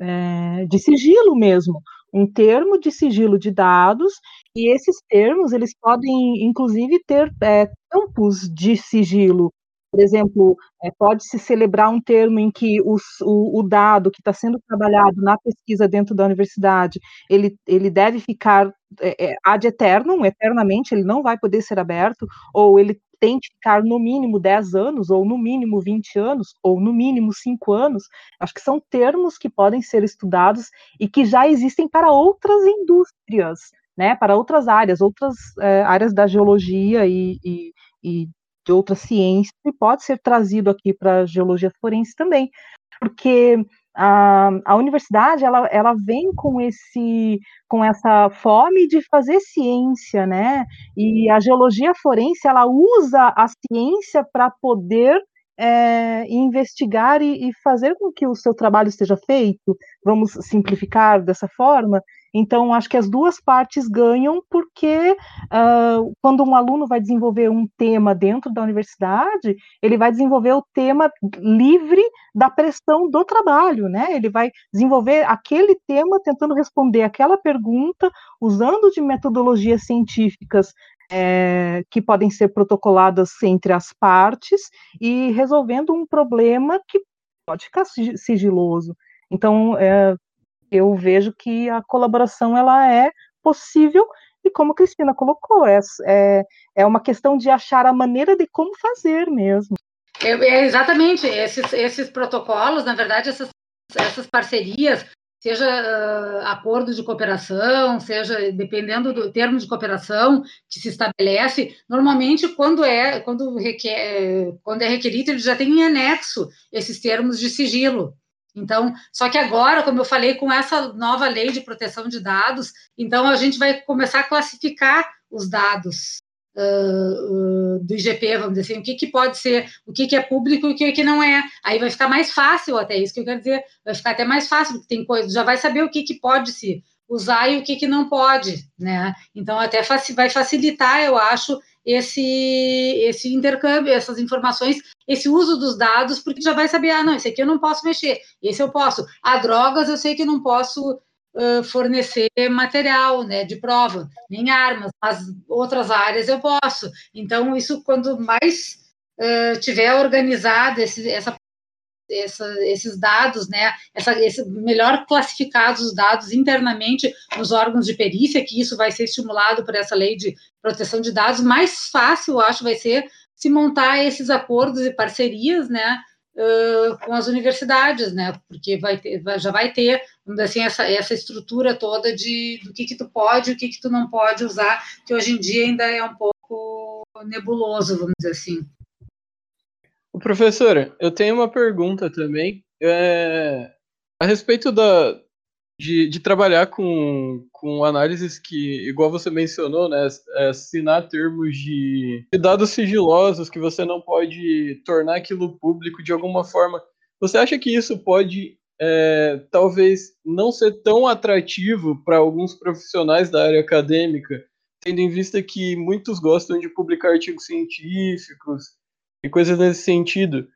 é, de sigilo mesmo, um termo de sigilo de dados, e esses termos, eles podem, inclusive, ter é, campos de sigilo. Por exemplo, é, pode-se celebrar um termo em que os, o, o, dado que está sendo trabalhado na pesquisa dentro da universidade, ele, ele deve ficar é, é, ad eternum, eternamente, ele não vai poder ser aberto, ou ele tem que ficar no mínimo 10 anos, ou no mínimo 20 anos, ou no mínimo 5 anos. Acho que são termos que podem ser estudados e que já existem para outras indústrias, né, para outras áreas, outras é, áreas da geologia e, e, e de outras ciências, e pode ser trazido aqui para a geologia forense também, porque a, a universidade ela, ela vem com esse com essa fome de fazer ciência, né? E a geologia forense ela usa a ciência para poder é, investigar e, e, fazer com que o seu trabalho esteja feito. Vamos simplificar dessa forma. Então, acho que as duas partes ganham, porque uh, quando um aluno vai desenvolver um tema dentro da universidade, ele vai desenvolver o tema livre da pressão do trabalho, né? Ele vai desenvolver aquele tema tentando responder aquela pergunta, usando de metodologias científicas é, que podem ser protocoladas entre as partes e resolvendo um problema que pode ficar sigiloso. Então, é, eu vejo que a colaboração ela é possível e como a Cristina colocou, é, é, é uma questão de achar a maneira de como fazer mesmo. É, é exatamente, esses, esses protocolos, na verdade, essas, essas parcerias, seja uh, acordo de cooperação, seja dependendo do termo de cooperação que se estabelece, normalmente quando é quando requer, quando é requerido, ele já tem em anexo esses termos de sigilo. Então, só que agora, como eu falei, com essa nova lei de proteção de dados, então a gente vai começar a classificar os dados uh, uh, do IGP, vamos dizer assim, o que, que pode ser, o que, que é público e o que, que não é. Aí vai ficar mais fácil até isso que eu quero dizer, vai ficar até mais fácil, porque tem coisa, já vai saber o que, que pode se usar e o que, que não pode, né? Então, até vai facilitar, eu acho, esse, esse intercâmbio, essas informações, esse uso dos dados, porque já vai saber, ah, não, esse aqui eu não posso mexer, esse eu posso. A drogas eu sei que não posso uh, fornecer material, né, de prova, nem armas, mas outras áreas eu posso. Então, isso, quando mais uh, tiver organizado esse, essa essa, esses dados, né, essa, esse, melhor classificados os dados internamente nos órgãos de perícia, que isso vai ser estimulado por essa lei de proteção de dados, mais fácil, acho, vai ser se montar esses acordos e parcerias, né, uh, com as universidades, né, porque vai ter, já vai ter, assim, essa, essa estrutura toda de do que que tu pode e o que que tu não pode usar, que hoje em dia ainda é um pouco nebuloso, vamos dizer assim. Professora, eu tenho uma pergunta também. É, a respeito da, de, de, trabalhar com, com análises que, igual você mencionou, né, é, assinar termos de, de dados sigilosos que você não pode tornar aquilo público de alguma forma. Você acha que isso pode, é, talvez, não ser tão atrativo para alguns profissionais da área acadêmica, tendo em vista que muitos gostam de publicar artigos científicos, e coisas nesse sentido.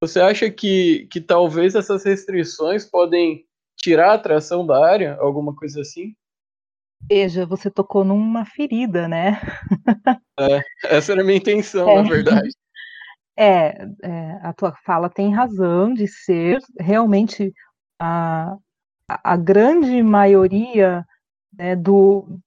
Você acha que, que talvez essas restrições podem tirar a atração da área, alguma coisa assim? Veja, você tocou numa ferida, né? [LAUGHS] É, essa era a minha intenção, é. na verdade. [LAUGHS] É, é, a tua fala tem razão de ser realmente a, a grande maioria né, do,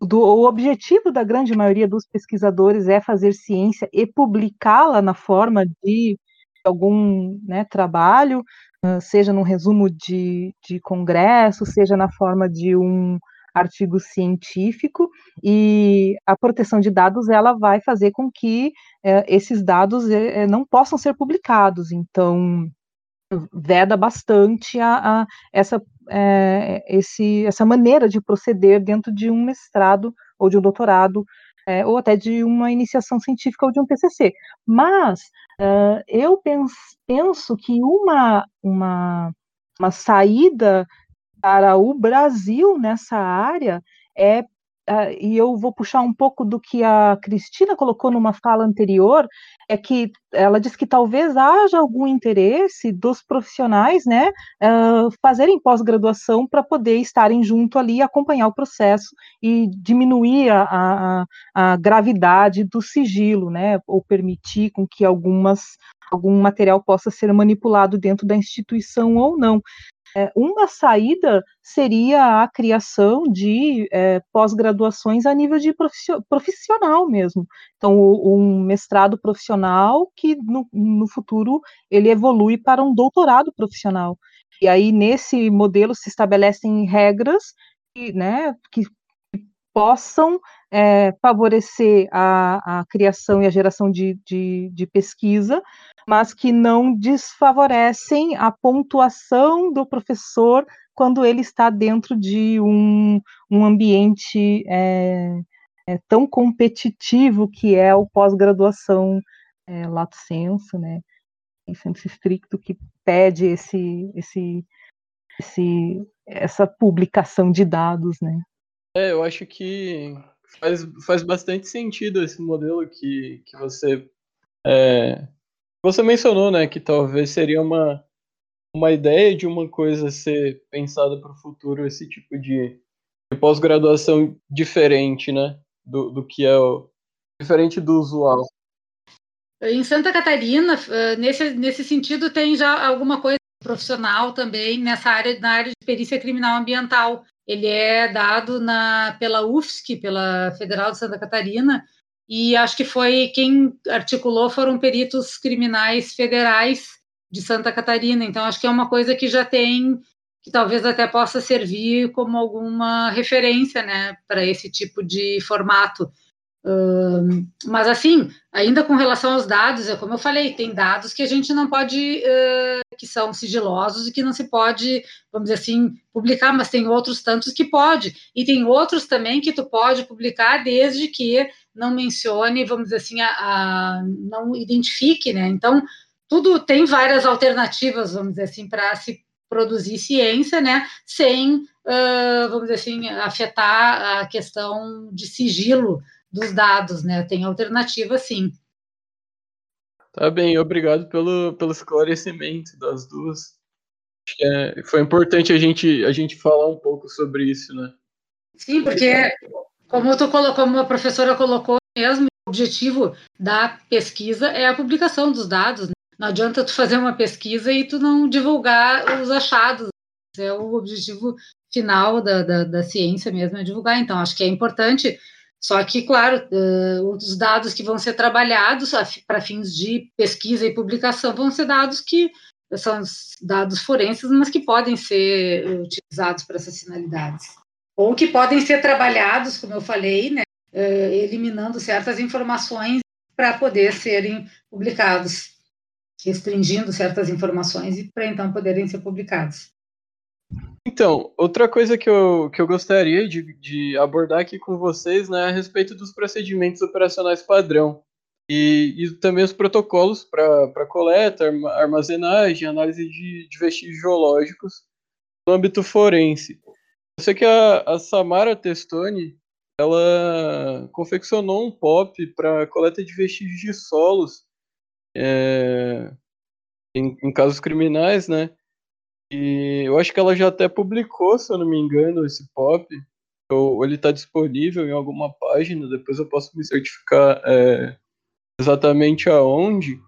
do, o objetivo da grande maioria dos pesquisadores é fazer ciência e publicá-la na forma de algum né, trabalho, seja num resumo de, de congresso, seja na forma de um artigo científico, e a proteção de dados ela vai fazer com que é, esses dados é, não possam ser publicados. Então, veda bastante a, a essa, é, esse, essa maneira de proceder dentro de um mestrado ou de um doutorado, é, ou até de uma iniciação científica ou de um TCC. Mas uh, eu penso, penso que uma, uma, uma saída para o Brasil nessa área é uh, e eu vou puxar um pouco do que a Cristina colocou numa fala anterior, é que ela diz que talvez haja algum interesse dos profissionais, né, uh, fazerem pós-graduação para poder estarem junto ali, acompanhar o processo e diminuir a, a, a gravidade do sigilo, né, ou permitir com que algumas algum material possa ser manipulado dentro da instituição ou não. É, uma saída seria a criação de é, pós-graduações a nível de profissional mesmo. Então, um mestrado profissional que no, no futuro ele evolui para um doutorado profissional. E aí, nesse modelo, se estabelecem regras né, que possam é, favorecer a, a, criação e a geração de, de, de, pesquisa, mas que não desfavorecem a pontuação do professor quando ele está dentro de um, um ambiente é, é, tão competitivo que é o pós-graduação é, lato sensu, né, em senso estricto, que pede esse, esse, esse, essa publicação de dados, né. É, eu acho que faz, faz bastante sentido esse modelo que, que você é, você mencionou, né, que talvez seria uma, uma ideia de uma coisa ser pensada para o futuro, esse tipo de, de pós-graduação diferente, né, do, do que é o diferente do usual. Em Santa Catarina, nesse, nesse sentido, tem já alguma coisa profissional também nessa área, na área de perícia criminal ambiental. Ele é dado na, pela UFSC, pela Federal de Santa Catarina, e acho que foi quem articulou foram peritos criminais federais de Santa Catarina. Então, acho que é uma coisa que já tem, que talvez até possa servir como alguma referência né, para esse tipo de formato. Mas, assim, ainda com relação aos dados, é como eu falei, tem dados que a gente não pode, uh, que são sigilosos e que não se pode, vamos dizer assim, publicar, mas tem outros tantos que pode. E tem outros também que tu pode publicar desde que não mencione, vamos dizer assim, a, a não identifique, né? Então, tudo tem várias alternativas, vamos dizer assim, para se produzir ciência, né, sem, uh, vamos dizer assim, afetar a questão de sigilo dos dados, né, tem alternativa, sim. Tá bem, obrigado pelo, pelo esclarecimento das duas. É, foi importante a gente, a gente falar um pouco sobre isso, né? Sim, porque, como, tu colocou, como a professora colocou mesmo, o objetivo da pesquisa é a publicação dos dados, né? Não adianta tu fazer uma pesquisa e tu não divulgar os achados. É o objetivo final da, da, da ciência mesmo, é divulgar. Então, acho que é importante. Só que, claro, uh, os dados que vão ser trabalhados para fins de pesquisa e publicação vão ser dados que são dados forenses, mas que podem ser utilizados para essas finalidades. Ou que podem ser trabalhados, como eu falei, né, uh, eliminando certas informações para poder serem publicados restringindo certas informações e para então poderem ser publicados. Então, outra coisa que eu, que eu gostaria de, de abordar aqui com vocês né, é a respeito dos procedimentos operacionais padrão e, e também os protocolos para coleta, armazenagem, análise de, de vestígios geológicos no âmbito forense. Eu sei que a, a Samara Testoni ela confeccionou um POP para coleta de vestígios de solos é, em, em, casos criminais, né? E eu acho que ela já até publicou, se eu não me engano, esse pop. Ou, ele está disponível em alguma página, depois eu posso me certificar é, exatamente aonde.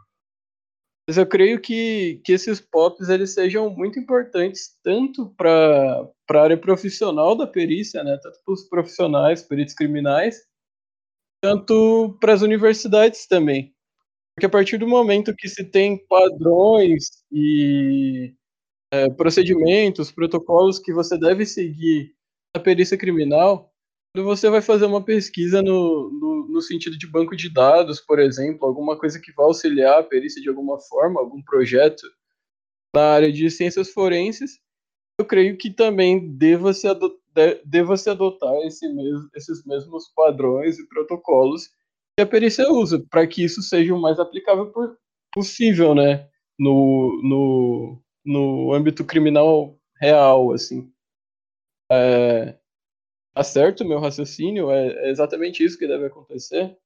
Mas eu creio que, que esses POPs eles sejam muito importantes tanto para a área profissional da perícia, né, tanto para os profissionais, peritos criminais, tanto para as universidades também. Porque a partir do momento que se tem padrões e é, procedimentos, protocolos que você deve seguir na perícia criminal, quando você vai fazer uma pesquisa no, no, no, sentido de banco de dados, por exemplo, alguma coisa que vai auxiliar a perícia de alguma forma, algum projeto na área de ciências forenses, eu creio que também deva se, deva se adotar esse esses mesmos padrões e protocolos que a perícia usa, para que isso seja o mais aplicável possível, né? No, no, no âmbito criminal real, assim. É, tá certo meu raciocínio? É, é exatamente isso que deve acontecer?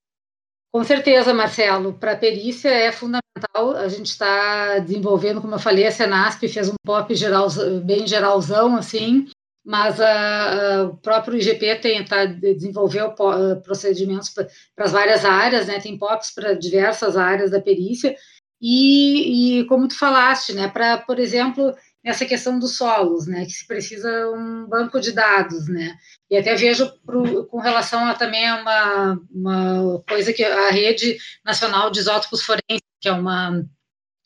Com certeza, Marcelo. Para a perícia é fundamental. A gente está desenvolvendo, como eu falei, a Senasp fez um pop geral, bem geralzão, assim, mas uh, o próprio IGP tem, tá, desenvolveu procedimentos para as várias áreas, né, tem POPs para diversas áreas da perícia, e, e como tu falaste, né, para, por exemplo, nessa questão dos solos, né, que se precisa um banco de dados, né, e até vejo pro, com relação a também uma, uma coisa que a Rede Nacional de Isótopos Forenses, que é uma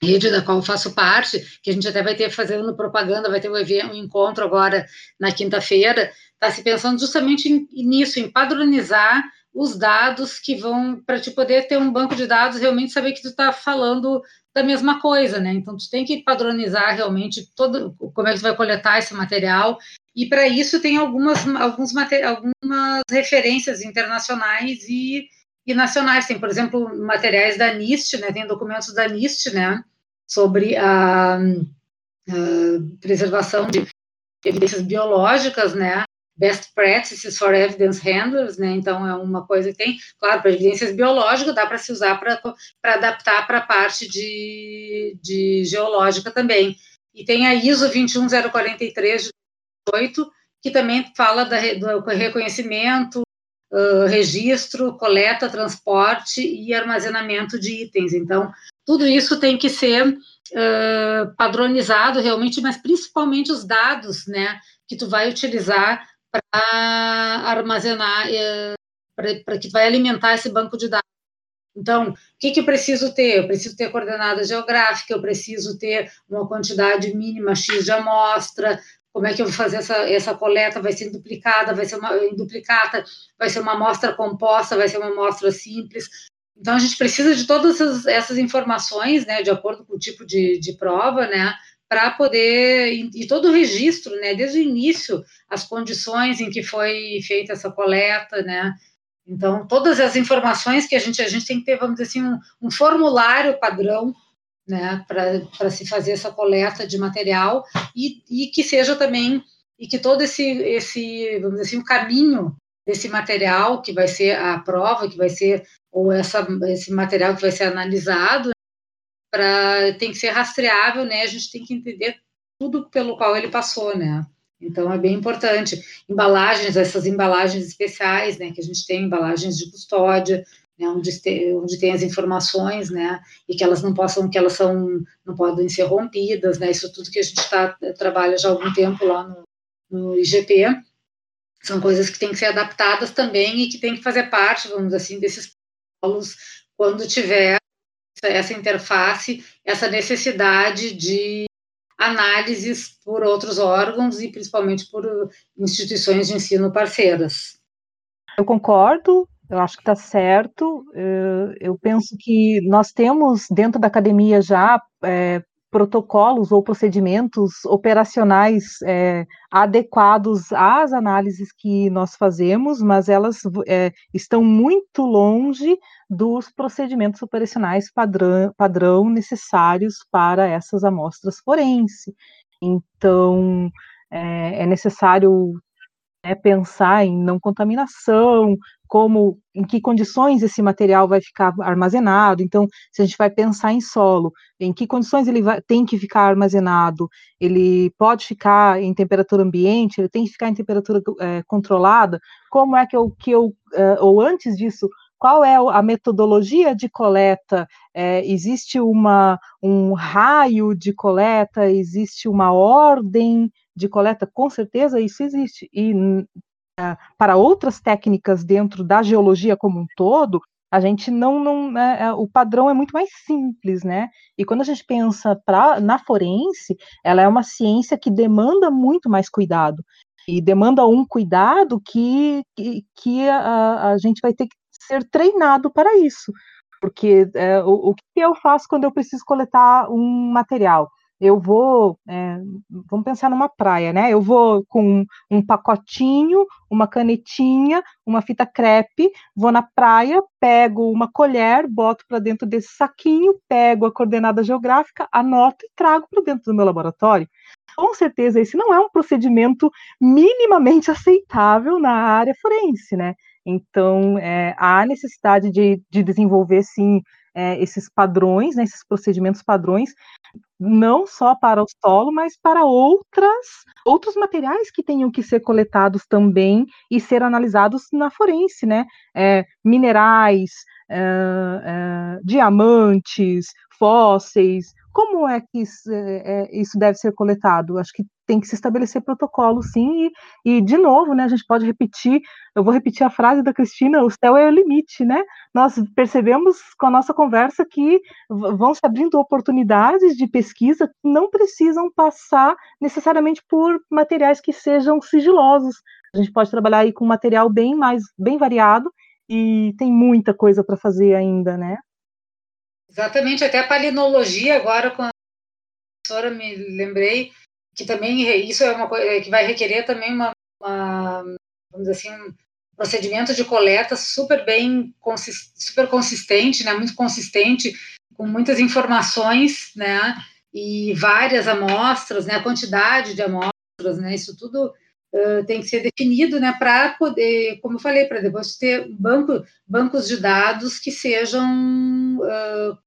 rede da qual faço parte, que a gente até vai ter fazendo propaganda, vai ter um, encontro agora na quinta-feira, está se pensando justamente nisso, em padronizar os dados que vão para te poder ter um banco de dados realmente saber que tu está falando da mesma coisa, né? Então tu tem que padronizar realmente todo como é que tu vai coletar esse material e para isso tem algumas alguns algumas referências internacionais e e nacionais. Tem, por exemplo, materiais da NIST, né, tem documentos da NIST, né, sobre a, a preservação de evidências biológicas, né, best practices for evidence handlers, né? Então é uma coisa que tem, claro, para evidências biológicas dá para se usar para adaptar para a parte de, de geológica também. E tem a ISO 21043 de 8, que também fala da, do reconhecimento uh, registro, coleta, transporte e armazenamento de itens. Então, tudo isso tem que ser uh, padronizado realmente, mas principalmente os dados, né, que tu vai utilizar para armazenar, uh, para que vai alimentar esse banco de dados. Então, o que, que eu preciso ter? Eu preciso ter coordenada geográfica, eu preciso ter uma quantidade mínima X de amostra, como é que eu vou fazer essa, essa coleta? Vai ser duplicada, vai ser uma duplicata, vai ser uma amostra composta, vai ser uma amostra simples. Então, a gente precisa de todas essas, essas informações, né, de acordo com o tipo de, de prova, né, para poder, e, todo o registro, né, desde o início, as condições em que foi feita essa coleta, né, então, todas as informações que a gente, a gente tem que ter, vamos dizer assim, um, um formulário padrão, né, para se fazer essa coleta de material e, e que seja também, e que todo esse, esse, vamos dizer assim, o caminho desse material que vai ser a prova, que vai ser, ou essa, esse material que vai ser analisado, tem que ser rastreável, né, a gente tem que entender tudo pelo qual ele passou, né, então, é bem importante. Embalagens, essas embalagens especiais, né, que a gente tem, embalagens de custódia, né, onde, tem, onde tem as informações, né, e que elas não possam, que elas são, não podem ser rompidas, né, isso tudo que a gente tá, trabalha já há algum tempo lá no, no IGP, são coisas que têm que ser adaptadas também e que tem que fazer parte, vamos assim, desses polos quando tiver essa interface, essa necessidade de análises por outros órgãos e principalmente por instituições de ensino parceiras. Eu concordo, eu acho que está certo. Eu penso que nós temos dentro da academia já é, protocolos ou procedimentos operacionais é, adequados às análises que nós fazemos, mas elas é, estão muito longe dos procedimentos operacionais padrão, padrão necessários para essas amostras forense. Então, é, é necessário é, pensar em não contaminação, como, em que condições esse material vai ficar armazenado. Então, se a gente vai pensar em solo, em que condições ele vai, tem que ficar armazenado, ele pode ficar em temperatura ambiente, ele tem que ficar em temperatura é, controlada, como é que eu, que eu é, ou antes disso, qual é a metodologia de coleta? É, existe uma, um raio de coleta? Existe uma ordem de coleta? Com certeza isso existe. E para outras técnicas dentro da geologia como um todo, a gente não, não é, é, o padrão é muito mais simples, né? E quando a gente pensa pra, na forense, ela é uma ciência que demanda muito mais cuidado e demanda um cuidado que, que, que a, a gente vai ter que ser treinado para isso. Porque é, o, o que eu faço quando eu preciso coletar um material? Eu vou, é, vamos pensar numa praia, né? Eu vou com um pacotinho, uma canetinha, uma fita crepe, vou na praia, pego uma colher, boto para dentro desse saquinho, pego a coordenada geográfica, anoto e trago para dentro do meu laboratório. Com certeza, esse não é um procedimento minimamente aceitável na área forense, né? Então, é, há necessidade de, de desenvolver, sim, é, esses padrões, né, esses procedimentos padrões, não só para o solo, mas para outras outros materiais que tenham que ser coletados também e ser analisados na forense, né? É, minerais, é, é, diamantes, fósseis, como é que isso, é, isso, deve ser coletado? Acho que tem que se estabelecer protocolo, sim, e, e, de novo, né, a gente pode repetir, eu vou repetir a frase da Cristina, o céu é o limite, né? Nós percebemos com a nossa conversa que vão se abrindo oportunidades de pesquisa que não precisam passar necessariamente por materiais que sejam sigilosos. A gente pode trabalhar aí com material bem mais, bem variado, e tem muita coisa para fazer ainda, né? Exatamente, até a palinologia agora com a professora me lembrei que também isso é uma coisa que vai requerer também uma, uma vamos dizer assim, um procedimento de coleta super bem super consistente, né, muito consistente, com muitas informações, né, e várias amostras, né, a quantidade de amostras, né, isso tudo uh, tem que ser definido, né, para poder, como eu falei, para depois ter banco, bancos de dados que sejam uh,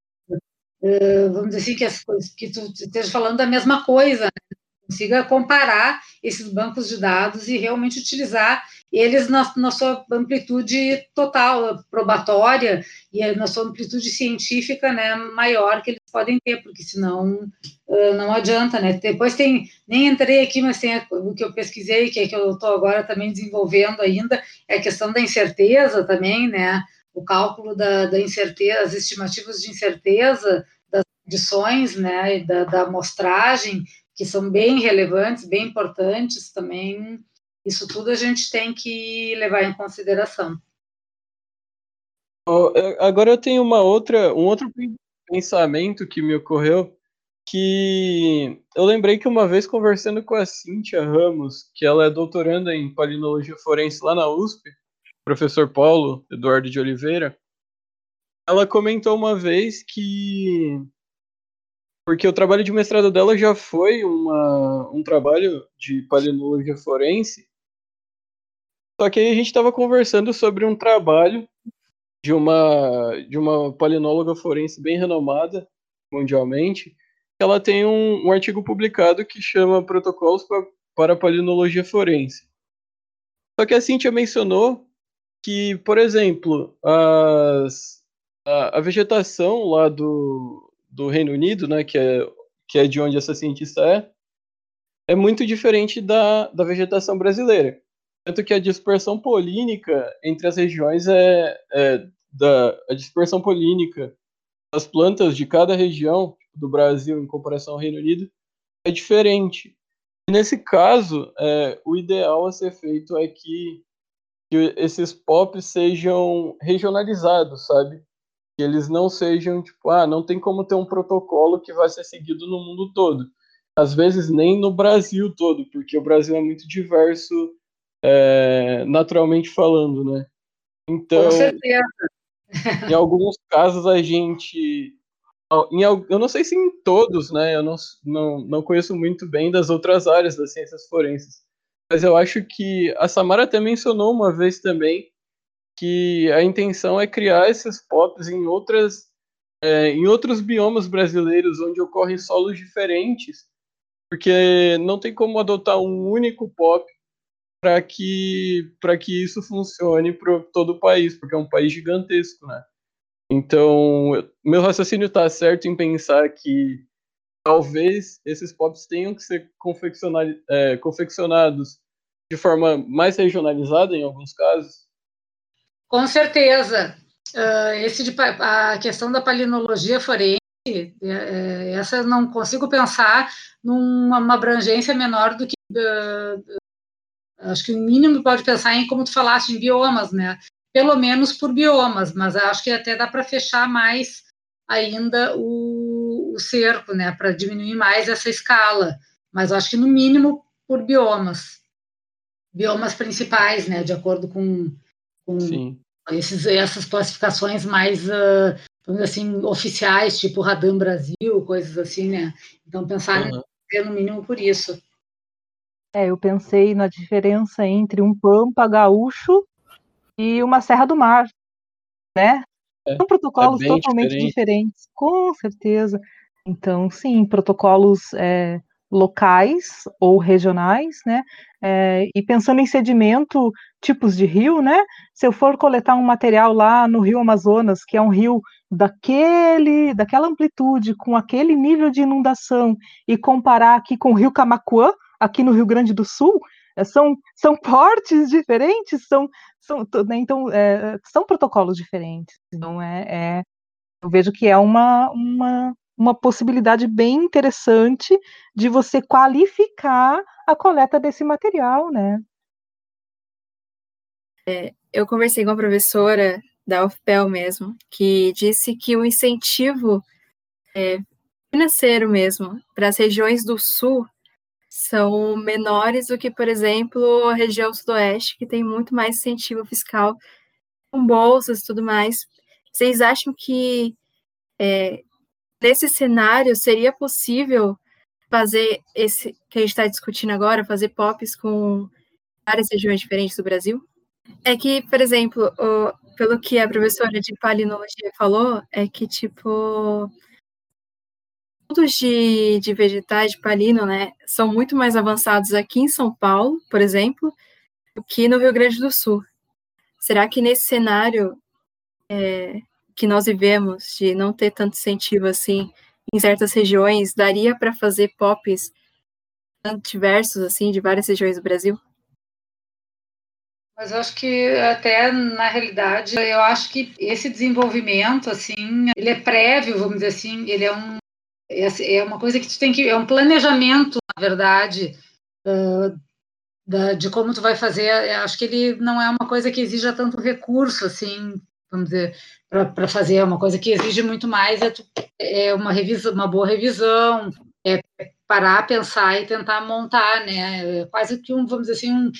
Uh, vamos dizer assim, que, as, que tu esteja falando da mesma coisa, né? Consiga comparar esses bancos de dados e realmente utilizar eles na, na sua amplitude total, probatória, e na sua amplitude científica né, maior que eles podem ter, porque senão uh, não adianta, né? Depois tem, nem entrei aqui, mas tem o que eu pesquisei, que é que eu estou agora também desenvolvendo ainda, é a questão da incerteza também, né? O cálculo da, da incerteza, as estimativas de incerteza das condições, né, da, da amostragem, que são bem relevantes, bem importantes também, isso tudo a gente tem que levar em consideração. Agora eu tenho uma outra, um outro pensamento que me ocorreu, que eu lembrei que uma vez conversando com a Cíntia Ramos, que ela é doutoranda em palinologia forense lá na USP, professor Paulo Eduardo de Oliveira, ela comentou uma vez que porque o trabalho de mestrado dela já foi uma, um trabalho de palinologia forense só que aí a gente estava conversando sobre um trabalho de uma, de uma palinóloga forense bem renomada mundialmente. Ela tem um, um artigo publicado que chama Protocolos para, para Palinologia Forense. Só que a Cintia mencionou que, por exemplo, as, a, a, vegetação lá do, do Reino Unido, né, que, é, que é de onde essa cientista é, é muito diferente da, da vegetação brasileira. Tanto que a dispersão polínica entre as regiões é, é da a dispersão polínica das plantas de cada região do Brasil em comparação ao Reino Unido é diferente. Nesse caso, é, o ideal a ser feito é que, que esses POPs sejam regionalizados, sabe? Que eles não sejam tipo, ah, não tem como ter um protocolo que vai ser seguido no mundo todo. Às vezes nem no Brasil todo, porque o Brasil é muito diverso é, naturalmente falando, né? Então, Com certeza. [LAUGHS] em alguns casos a gente, em, eu não sei se em todos, né? Eu não, não, não conheço muito bem das outras áreas das ciências forenses, mas eu acho que a Samara até mencionou uma vez também que a intenção é criar esses POPs em outras é, em outros biomas brasileiros onde ocorrem solos diferentes, porque não tem como adotar um único POP para que para que isso funcione para todo o país, porque é um país gigantesco, né? Então, meu raciocínio está certo em pensar que talvez esses POPs tenham que ser é, confeccionados de forma mais regionalizada em alguns casos? Com certeza. Uh, esse de, a questão da palinologia forense, é, é, essa não consigo pensar numa abrangência menor do que uh, Acho que o mínimo pode pensar em, como tu falaste, em biomas, né? Pelo menos por biomas, mas acho que até dá para fechar mais ainda o, o cerco, né? Para diminuir mais essa escala. Mas acho que no mínimo por biomas. Biomas principais, né? De acordo com, com esses, essas classificações mais, uh, assim, oficiais, tipo Radam Brasil, coisas assim, né? Então pensar uhum. no mínimo por isso. É, eu pensei na diferença entre um pampa gaúcho e uma Serra do Mar, né? É, São protocolos é totalmente diferente. diferentes, com certeza. Então, sim, protocolos é, locais ou regionais, né? É, e pensando em sedimento, tipos de rio, né? Se eu for coletar um material lá no Rio Amazonas, que é um rio daquele, daquela amplitude, com aquele nível de inundação, e comparar aqui com o Rio Camacuã, aqui no Rio Grande do Sul, eh, são, são [LAUGHS] portes diferentes, são, são, né, então, é, são protocolos diferentes. Então, é, é, eu vejo que é uma, uma, uma possibilidade bem interessante de você qualificar a coleta desse material, né? É, eu conversei com a professora da UFPEL mesmo, que disse que o incentivo é, financeiro mesmo para as regiões do sul são menores do que, por exemplo, a região sudoeste, que tem muito mais incentivo fiscal com bolsas e tudo mais. Vocês acham que é, nesse cenário seria possível fazer esse que a gente está discutindo agora, fazer POPs com várias regiões diferentes do Brasil? É que, por exemplo, o, pelo que a professora de palinologia falou, é que, tipo, estudos de, de vegetais de palino, né, são muito mais avançados aqui em São Paulo, por exemplo, do que no Rio Grande do Sul. Será que nesse cenário é, que nós vivemos, de não ter tanto incentivo assim em certas regiões, daria para fazer pops diversos assim de várias regiões do Brasil? Mas eu acho que até na realidade, eu acho que esse desenvolvimento assim, ele é prévio, vamos dizer assim, ele é um é, é uma coisa que tu tem que é um planejamento, na verdade, uh, da, de como tu vai fazer. Eu acho que ele não é uma coisa que exija tanto recurso assim, vamos dizer, para fazer, uma coisa que exige muito mais, é, é uma revisão, uma boa revisão, é parar, pensar e tentar montar, né? É quase que um, vamos dizer assim, um,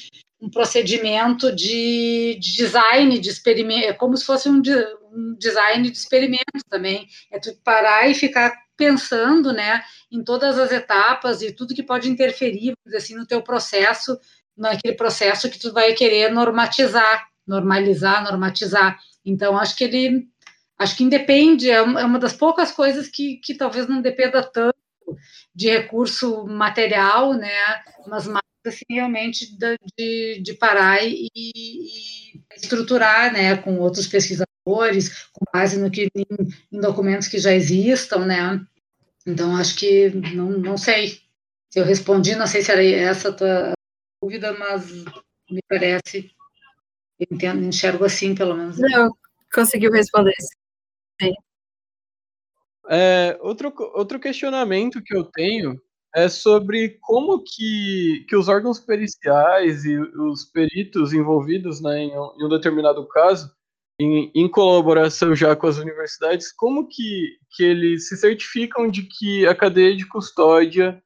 um procedimento de, de, design de experimento, é como se fosse um, de, um, design de experimento também. É tu parar e ficar pensando, né, em todas as etapas e tudo que pode interferir, assim, no teu processo, naquele processo que tu vai querer normatizar, normalizar, normatizar. Então, acho que ele, acho que independe, é uma das poucas coisas que, que talvez não dependa tanto de recurso material, né, mas mais assim, realmente de, de parar e, e, estruturar, né, com outros pesquisadores, com base no que em, em, documentos que já existam, né. Então acho que não, não sei se eu respondi, não sei se era essa a tua dúvida, mas me parece, entendo, enxergo assim, pelo menos. Não, conseguiu responder. Sim. É, outro, outro questionamento que eu tenho é sobre como que, que os órgãos periciais e os peritos envolvidos né, em, em um determinado caso, em, em, colaboração já com as universidades, como que, que eles se certificam de que a cadeia de custódia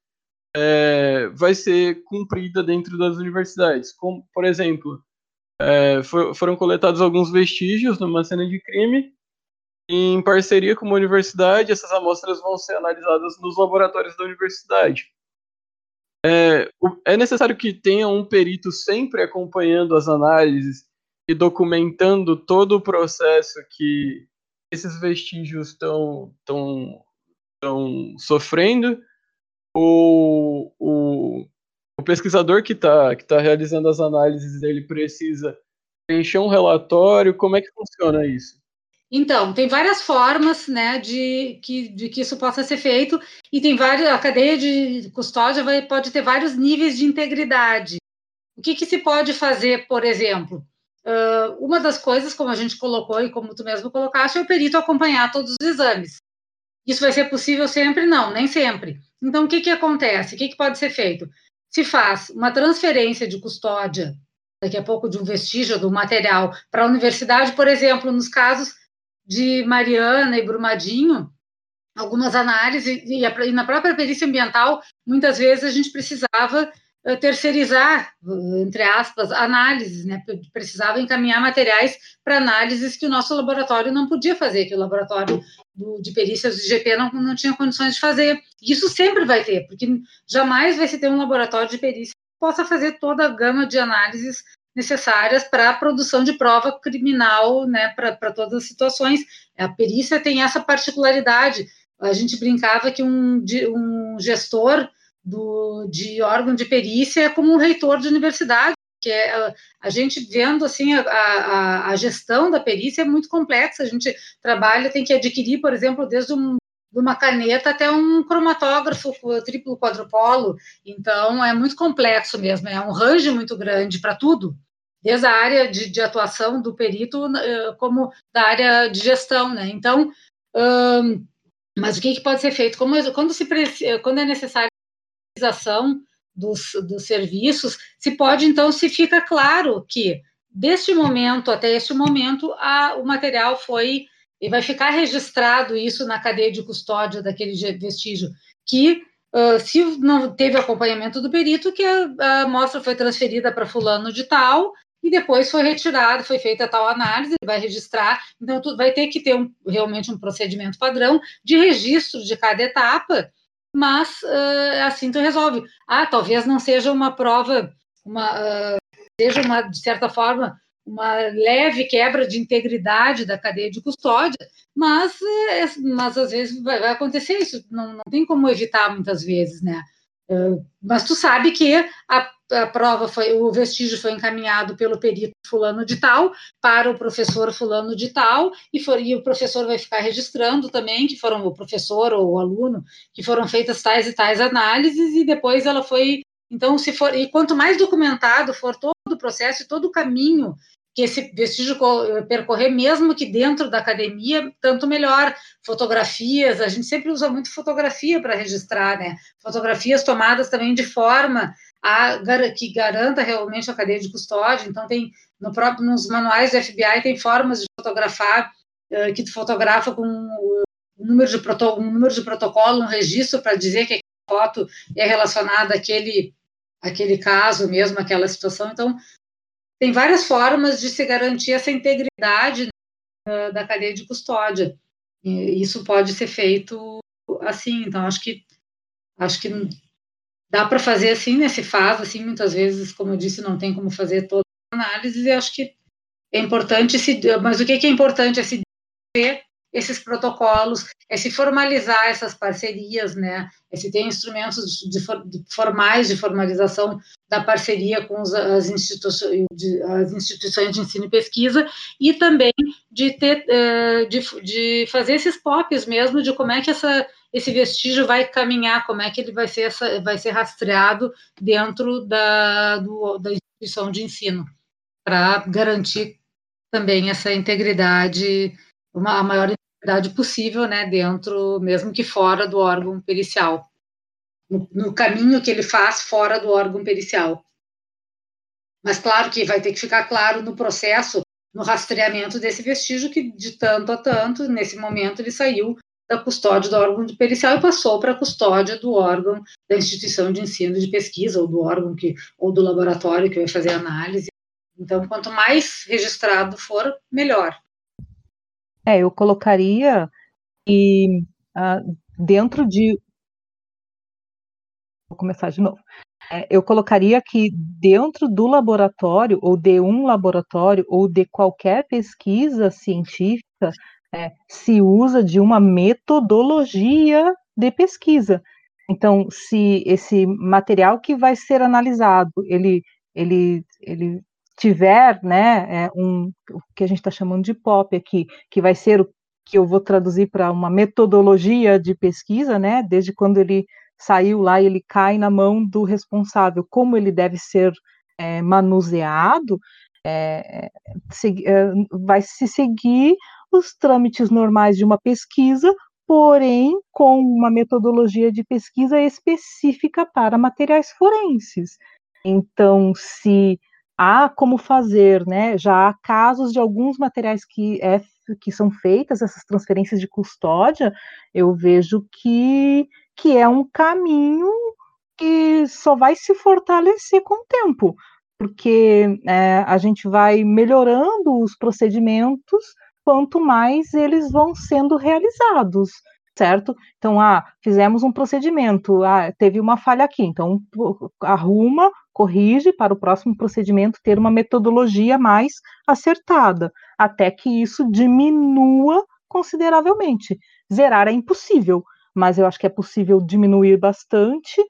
é, vai ser cumprida dentro das universidades? Como, por exemplo, é, for, foram coletados alguns vestígios numa cena de crime, em parceria com uma universidade, essas amostras vão ser analisadas nos laboratórios da universidade. É, é necessário que tenha um perito sempre acompanhando as análises e documentando todo o processo que esses vestígios estão sofrendo, o, o, o pesquisador que está que tá realizando as análises ele precisa preencher um relatório, como é que funciona isso? Então, tem várias formas né, de, que, de que isso possa ser feito, e tem várias, a cadeia de custódia vai, pode ter vários níveis de integridade. O que, que se pode fazer, por exemplo? Uh, uma das coisas, como a gente colocou e como tu mesmo colocaste, é o perito acompanhar todos os exames. Isso vai ser possível sempre? Não, nem sempre. Então, o que, que acontece? O que, que pode ser feito? Se faz uma transferência de custódia, daqui a pouco, de um vestígio do material para a universidade, por exemplo, nos casos de Mariana e Brumadinho, algumas análises, e, na própria perícia ambiental, muitas vezes a gente precisava terceirizar, entre aspas, análises, né? Precisava encaminhar materiais para análises que o nosso laboratório não podia fazer, que o laboratório do, de perícias do IGP não, não tinha condições de fazer. Isso sempre vai ter, porque jamais vai se ter um laboratório de perícia que possa fazer toda a gama de análises necessárias para a produção de prova criminal, né, para todas as situações. A perícia tem essa particularidade. A gente brincava que um, um gestor do, de órgão de perícia é como um reitor de universidade, que é a, a gente vendo assim a, a, a, gestão da perícia é muito complexa. A gente trabalha, tem que adquirir, por exemplo, desde um, de uma caneta até um cromatógrafo triplo quadrupolo. Então é muito complexo mesmo, é um range muito grande para tudo desde a área de, de, atuação do perito, eh, como da área de gestão, né? Então, hum, mas o que, que, pode ser feito? Como, quando, se, quando é necessária a realização dos, dos serviços, se pode, então, se fica claro que, deste momento até este momento, a, o material foi, e vai ficar registrado isso na cadeia de custódia daquele vestígio, que Uh, se não teve acompanhamento do perito, que a, a amostra foi transferida para fulano de tal, e depois foi retirado, foi feita tal análise, vai registrar, então tu vai ter que ter um, realmente um procedimento padrão de registro de cada etapa, mas uh, assim tu resolve. Ah, talvez não seja uma prova, uma, uh, seja uma, de certa forma, uma leve quebra de integridade da cadeia de custódia, mas, é, mas às vezes vai, vai acontecer isso, não, não tem como evitar muitas vezes, né? Mas tu sabe que a, a, prova foi, o vestígio foi encaminhado pelo perito fulano de tal para o professor fulano de tal e, for, e o professor vai ficar registrando também que foram o professor ou o aluno que foram feitas tais e tais análises e depois ela foi então se for e quanto mais documentado for todo o processo e todo o caminho que esse vestígio percorrer, mesmo que dentro da academia, tanto melhor. Fotografias, a gente sempre usa muito fotografia para registrar, né? Fotografias tomadas também de forma a, que garanta realmente a cadeia de custódia. Então, tem no próprio, nos manuais do FBI, tem formas de fotografar, uh, que tu fotografa com um número de, proto, um número de protocolo, um registro para dizer que a foto é relacionada àquele, àquele caso mesmo, àquela situação. Então, tem várias formas de se garantir essa integridade né, da cadeia de custódia. E isso pode ser feito assim. Então, acho que acho que dá para fazer assim, né? Se faz assim, muitas vezes, como eu disse, não tem como fazer toda análise. E acho que é importante se, mas o que é importante é se esses protocolos, é se formalizar essas parcerias, né? É se ter instrumentos de, de, formais de formalização da parceria com as, instituições, de, as instituições de ensino e pesquisa e também de ter eh, de, de fazer esses POPs mesmo de como é que essa, esse vestígio vai caminhar, como é que ele vai ser, essa, vai ser rastreado dentro da, do, da instituição de ensino, para garantir também essa integridade, uma, a maior possível, né, dentro, mesmo que fora do órgão pericial no, no caminho que ele faz fora do órgão pericial. Mas claro que vai ter que ficar claro no processo, no rastreamento desse vestígio, que de tanto a tanto, nesse momento, ele saiu da custódia do órgão de pericial e passou para a custódia do órgão da instituição de ensino de pesquisa, ou do órgão que, ou do laboratório que vai fazer a análise. Então, quanto mais registrado for, melhor. É, eu colocaria que uh, dentro de Vou começar de novo. É, eu colocaria que dentro do laboratório, ou de um laboratório, ou de qualquer pesquisa científica, é, se usa de uma metodologia de pesquisa. Então, se esse material que vai ser analisado, ele, ele, ele tiver, né, é, um, o que a gente está chamando de POP aqui, que vai ser o que eu vou traduzir para uma metodologia de pesquisa, né, desde quando ele saiu lá ele cai na mão do responsável, como ele deve ser é, manuseado, é, se, é, vai se seguir os trâmites normais de uma pesquisa, porém com uma metodologia de pesquisa específica para materiais forenses. Então, se há como fazer, né, já há casos de alguns materiais que, é, que são feitas, essas transferências de custódia, eu vejo que que é um caminho que só vai se fortalecer com o tempo, porque é, a gente vai melhorando os procedimentos quanto mais eles vão sendo realizados, certo? Então, ah, fizemos um procedimento, ah, teve uma falha aqui, então arruma, corrige para o próximo procedimento ter uma metodologia mais acertada, até que isso diminua consideravelmente. Zerar é impossível, mas eu acho que é possível diminuir bastante.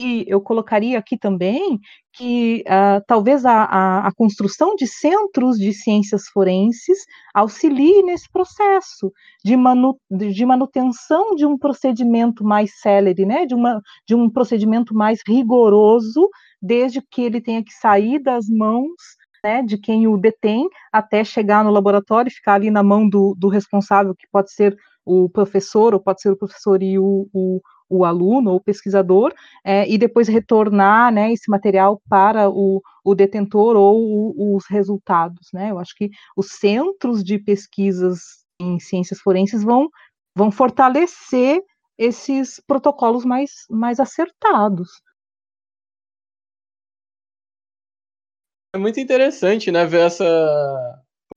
E eu colocaria aqui também que uh, talvez a, a, a, construção de centros de ciências forenses auxilie nesse processo de, manu, de manutenção de um procedimento mais célere, né, de, uma, de um procedimento mais rigoroso, desde que ele tenha que sair das mãos né, de quem o detém até chegar no laboratório e ficar ali na mão do, do responsável, que pode ser o professor, ou pode ser o professor e o, o, o aluno ou pesquisador, é, e depois retornar né, esse material para o, o detentor ou o, os resultados. Né? Eu acho que os centros de pesquisas em ciências forenses vão, vão fortalecer esses protocolos mais, mais acertados. É muito interessante, né, ver essa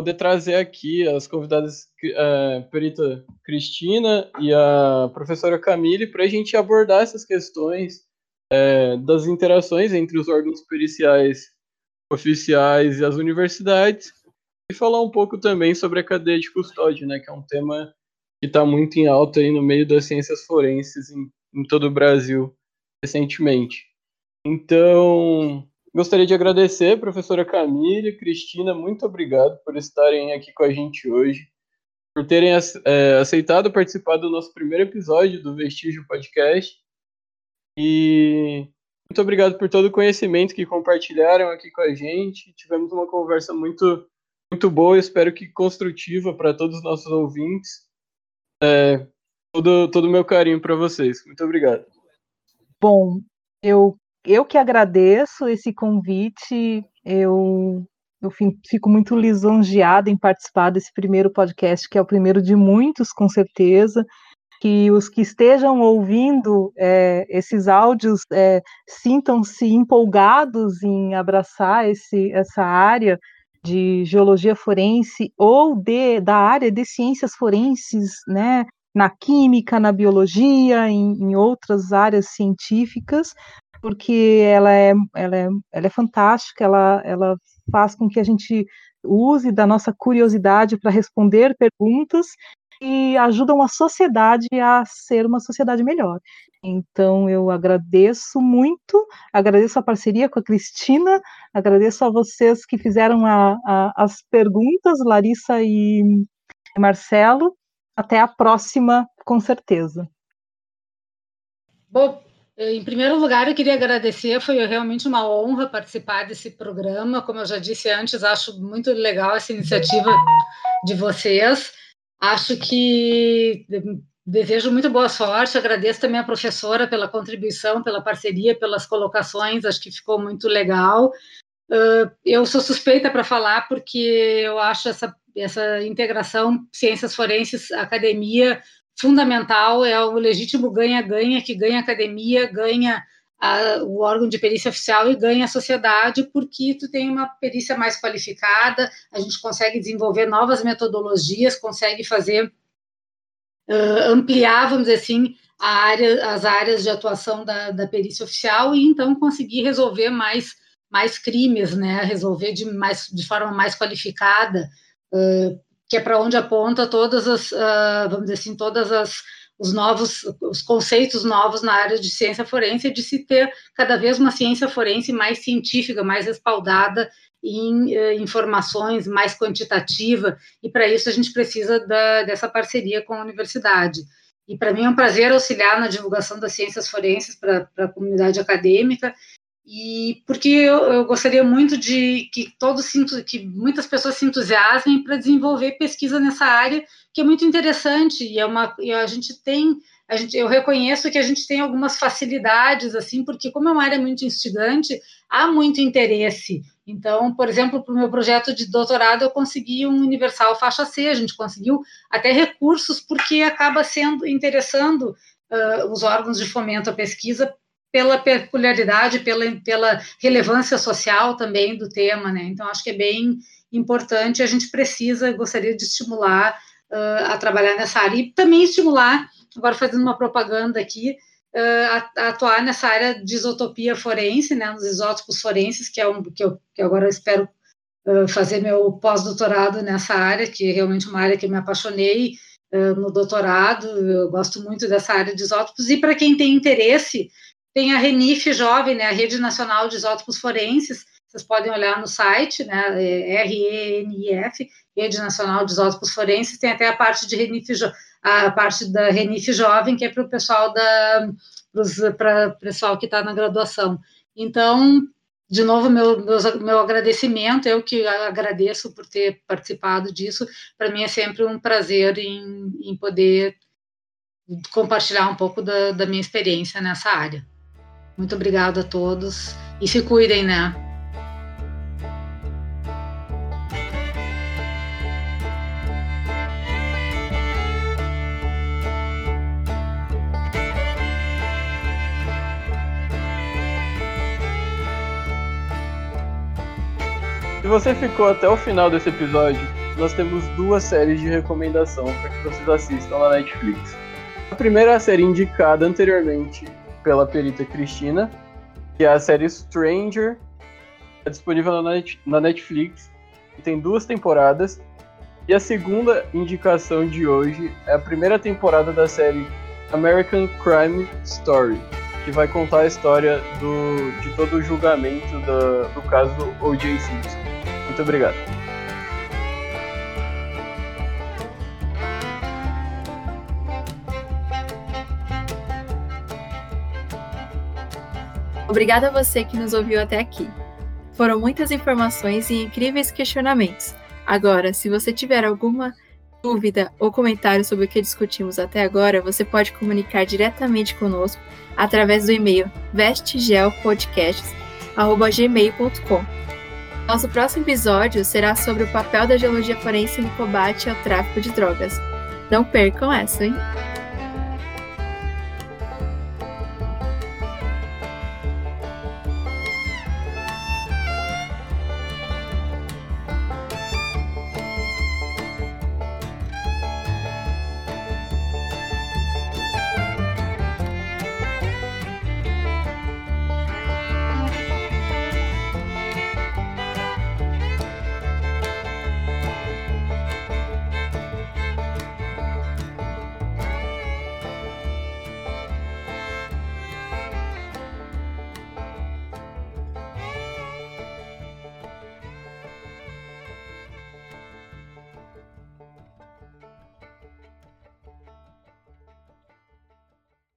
poder trazer aqui as convidadas é, perita Cristina e a professora Camille para a gente abordar essas questões é, das interações entre os órgãos periciais oficiais e as universidades e falar um pouco também sobre a cadeia de custódia, né, que é um tema que está muito em alta aí no meio das ciências forenses em, em todo o Brasil recentemente. Então, gostaria de agradecer, professora Camille, Cristina, muito obrigado por estarem aqui com a gente hoje, por terem é, aceitado participar do nosso primeiro episódio do Vestígio Podcast. E muito obrigado por todo o conhecimento que compartilharam aqui com a gente. Tivemos uma conversa muito, muito boa, espero que construtiva para todos os nossos ouvintes. É, todo o todo meu carinho para vocês. Muito obrigado. Bom, eu, eu que agradeço esse convite. Eu, eu fico muito lisonjeada em participar desse primeiro podcast, que é o primeiro de muitos, com certeza. Que os que estejam ouvindo é, esses áudios é, sintam-se empolgados em abraçar esse, essa área de geologia forense ou de, da área de ciências forenses, né, na química, na biologia, em, em outras áreas científicas, porque ela é, ela é, ela é fantástica, ela, ela faz com que a gente use da nossa curiosidade para responder perguntas e ajudam a sociedade a ser uma sociedade melhor. Então, eu agradeço muito, agradeço a parceria com a Cristina, agradeço a vocês que fizeram a, a, as perguntas, Larissa e Marcelo, até a próxima, com certeza. Bom, em primeiro lugar, eu queria agradecer, foi realmente uma honra participar desse programa. Como eu já disse antes, acho muito legal essa iniciativa de vocês. Acho que desejo muito boa sorte. Agradeço também a professora pela contribuição, pela parceria, pelas colocações. Acho que ficou muito legal. eu sou suspeita para falar porque eu acho essa essa integração ciências forenses academia fundamental é o legítimo ganha-ganha que ganha a academia ganha a, o órgão de perícia oficial e ganha a sociedade porque tu tem uma perícia mais qualificada a gente consegue desenvolver novas metodologias consegue fazer uh, ampliar vamos dizer assim área, as áreas de atuação da, da perícia oficial e então conseguir resolver mais mais crimes, né, resolver de, mais, de forma mais qualificada, que é para onde aponta todas as, uh, vamos dizer assim, todas as os novos, os conceitos novos na área de ciência forense, de se ter cada vez uma ciência forense mais científica, mais respaldada em uh, informações, mais quantitativa, e para isso a gente precisa da, dessa parceria com a universidade. E para mim é um prazer auxiliar na divulgação das ciências forenses para a comunidade acadêmica e porque eu, eu, gostaria muito de que todos que muitas pessoas se entusiasmem para desenvolver pesquisa nessa área que é muito interessante e é uma e a gente tem a gente, eu reconheço que a gente tem algumas facilidades assim porque como é uma área muito instigante há muito interesse. Então por exemplo para o meu projeto de doutorado eu consegui um universal faixa C a gente conseguiu até recursos porque acaba sendo interessando uh, os órgãos de fomento à pesquisa pela peculiaridade, pela, pela relevância social também do tema, né? Então, acho que é bem importante, a gente precisa, gostaria de estimular uh, a trabalhar nessa área e também estimular, agora fazendo uma propaganda aqui, uh, a, a, atuar nessa área de isotopia forense, né, nos isótopos forenses, que é um que eu que agora eu espero uh, fazer meu pós-doutorado nessa área, que é realmente uma área que eu me apaixonei no doutorado, eu gosto muito dessa área de isótopos, e para quem tem interesse tem a RENIF Jovem, né, a Rede Nacional de Isótopos Forenses, vocês podem olhar no site, né, é RENIF, Rede Nacional de Isótopos Forenses, tem até a parte de RENIF, a parte da RENIF Jovem, que é para o pessoal da para o pessoal que está na graduação. Então, de novo, meu, meu, meu agradecimento, eu que agradeço por ter participado disso. Para mim é sempre um prazer em, em poder compartilhar um pouco da, da minha experiência nessa área. Muito obrigada a todos e se cuidem, né? Se você ficou até o final desse episódio, nós temos duas séries de recomendação para que vocês assistam na Netflix. A primeira é a série indicada anteriormente pela perita Cristina, que é a série Stranger, é disponível na, Netflix. que tem duas temporadas. E a segunda indicação de hoje é a primeira temporada da série American Crime Story, que vai contar a história do, de todo o julgamento do, do caso O.J. Simpson. Muito obrigado. Obrigada a você que nos ouviu até aqui. Foram muitas informações e incríveis questionamentos. Agora, se você tiver alguma dúvida ou comentário sobre o que discutimos até agora, você pode comunicar diretamente conosco através do e-mail vestgelpodcasts.gmail.com. Nosso próximo episódio será sobre o papel da geologia forense no combate ao tráfico de drogas. Não percam essa, hein?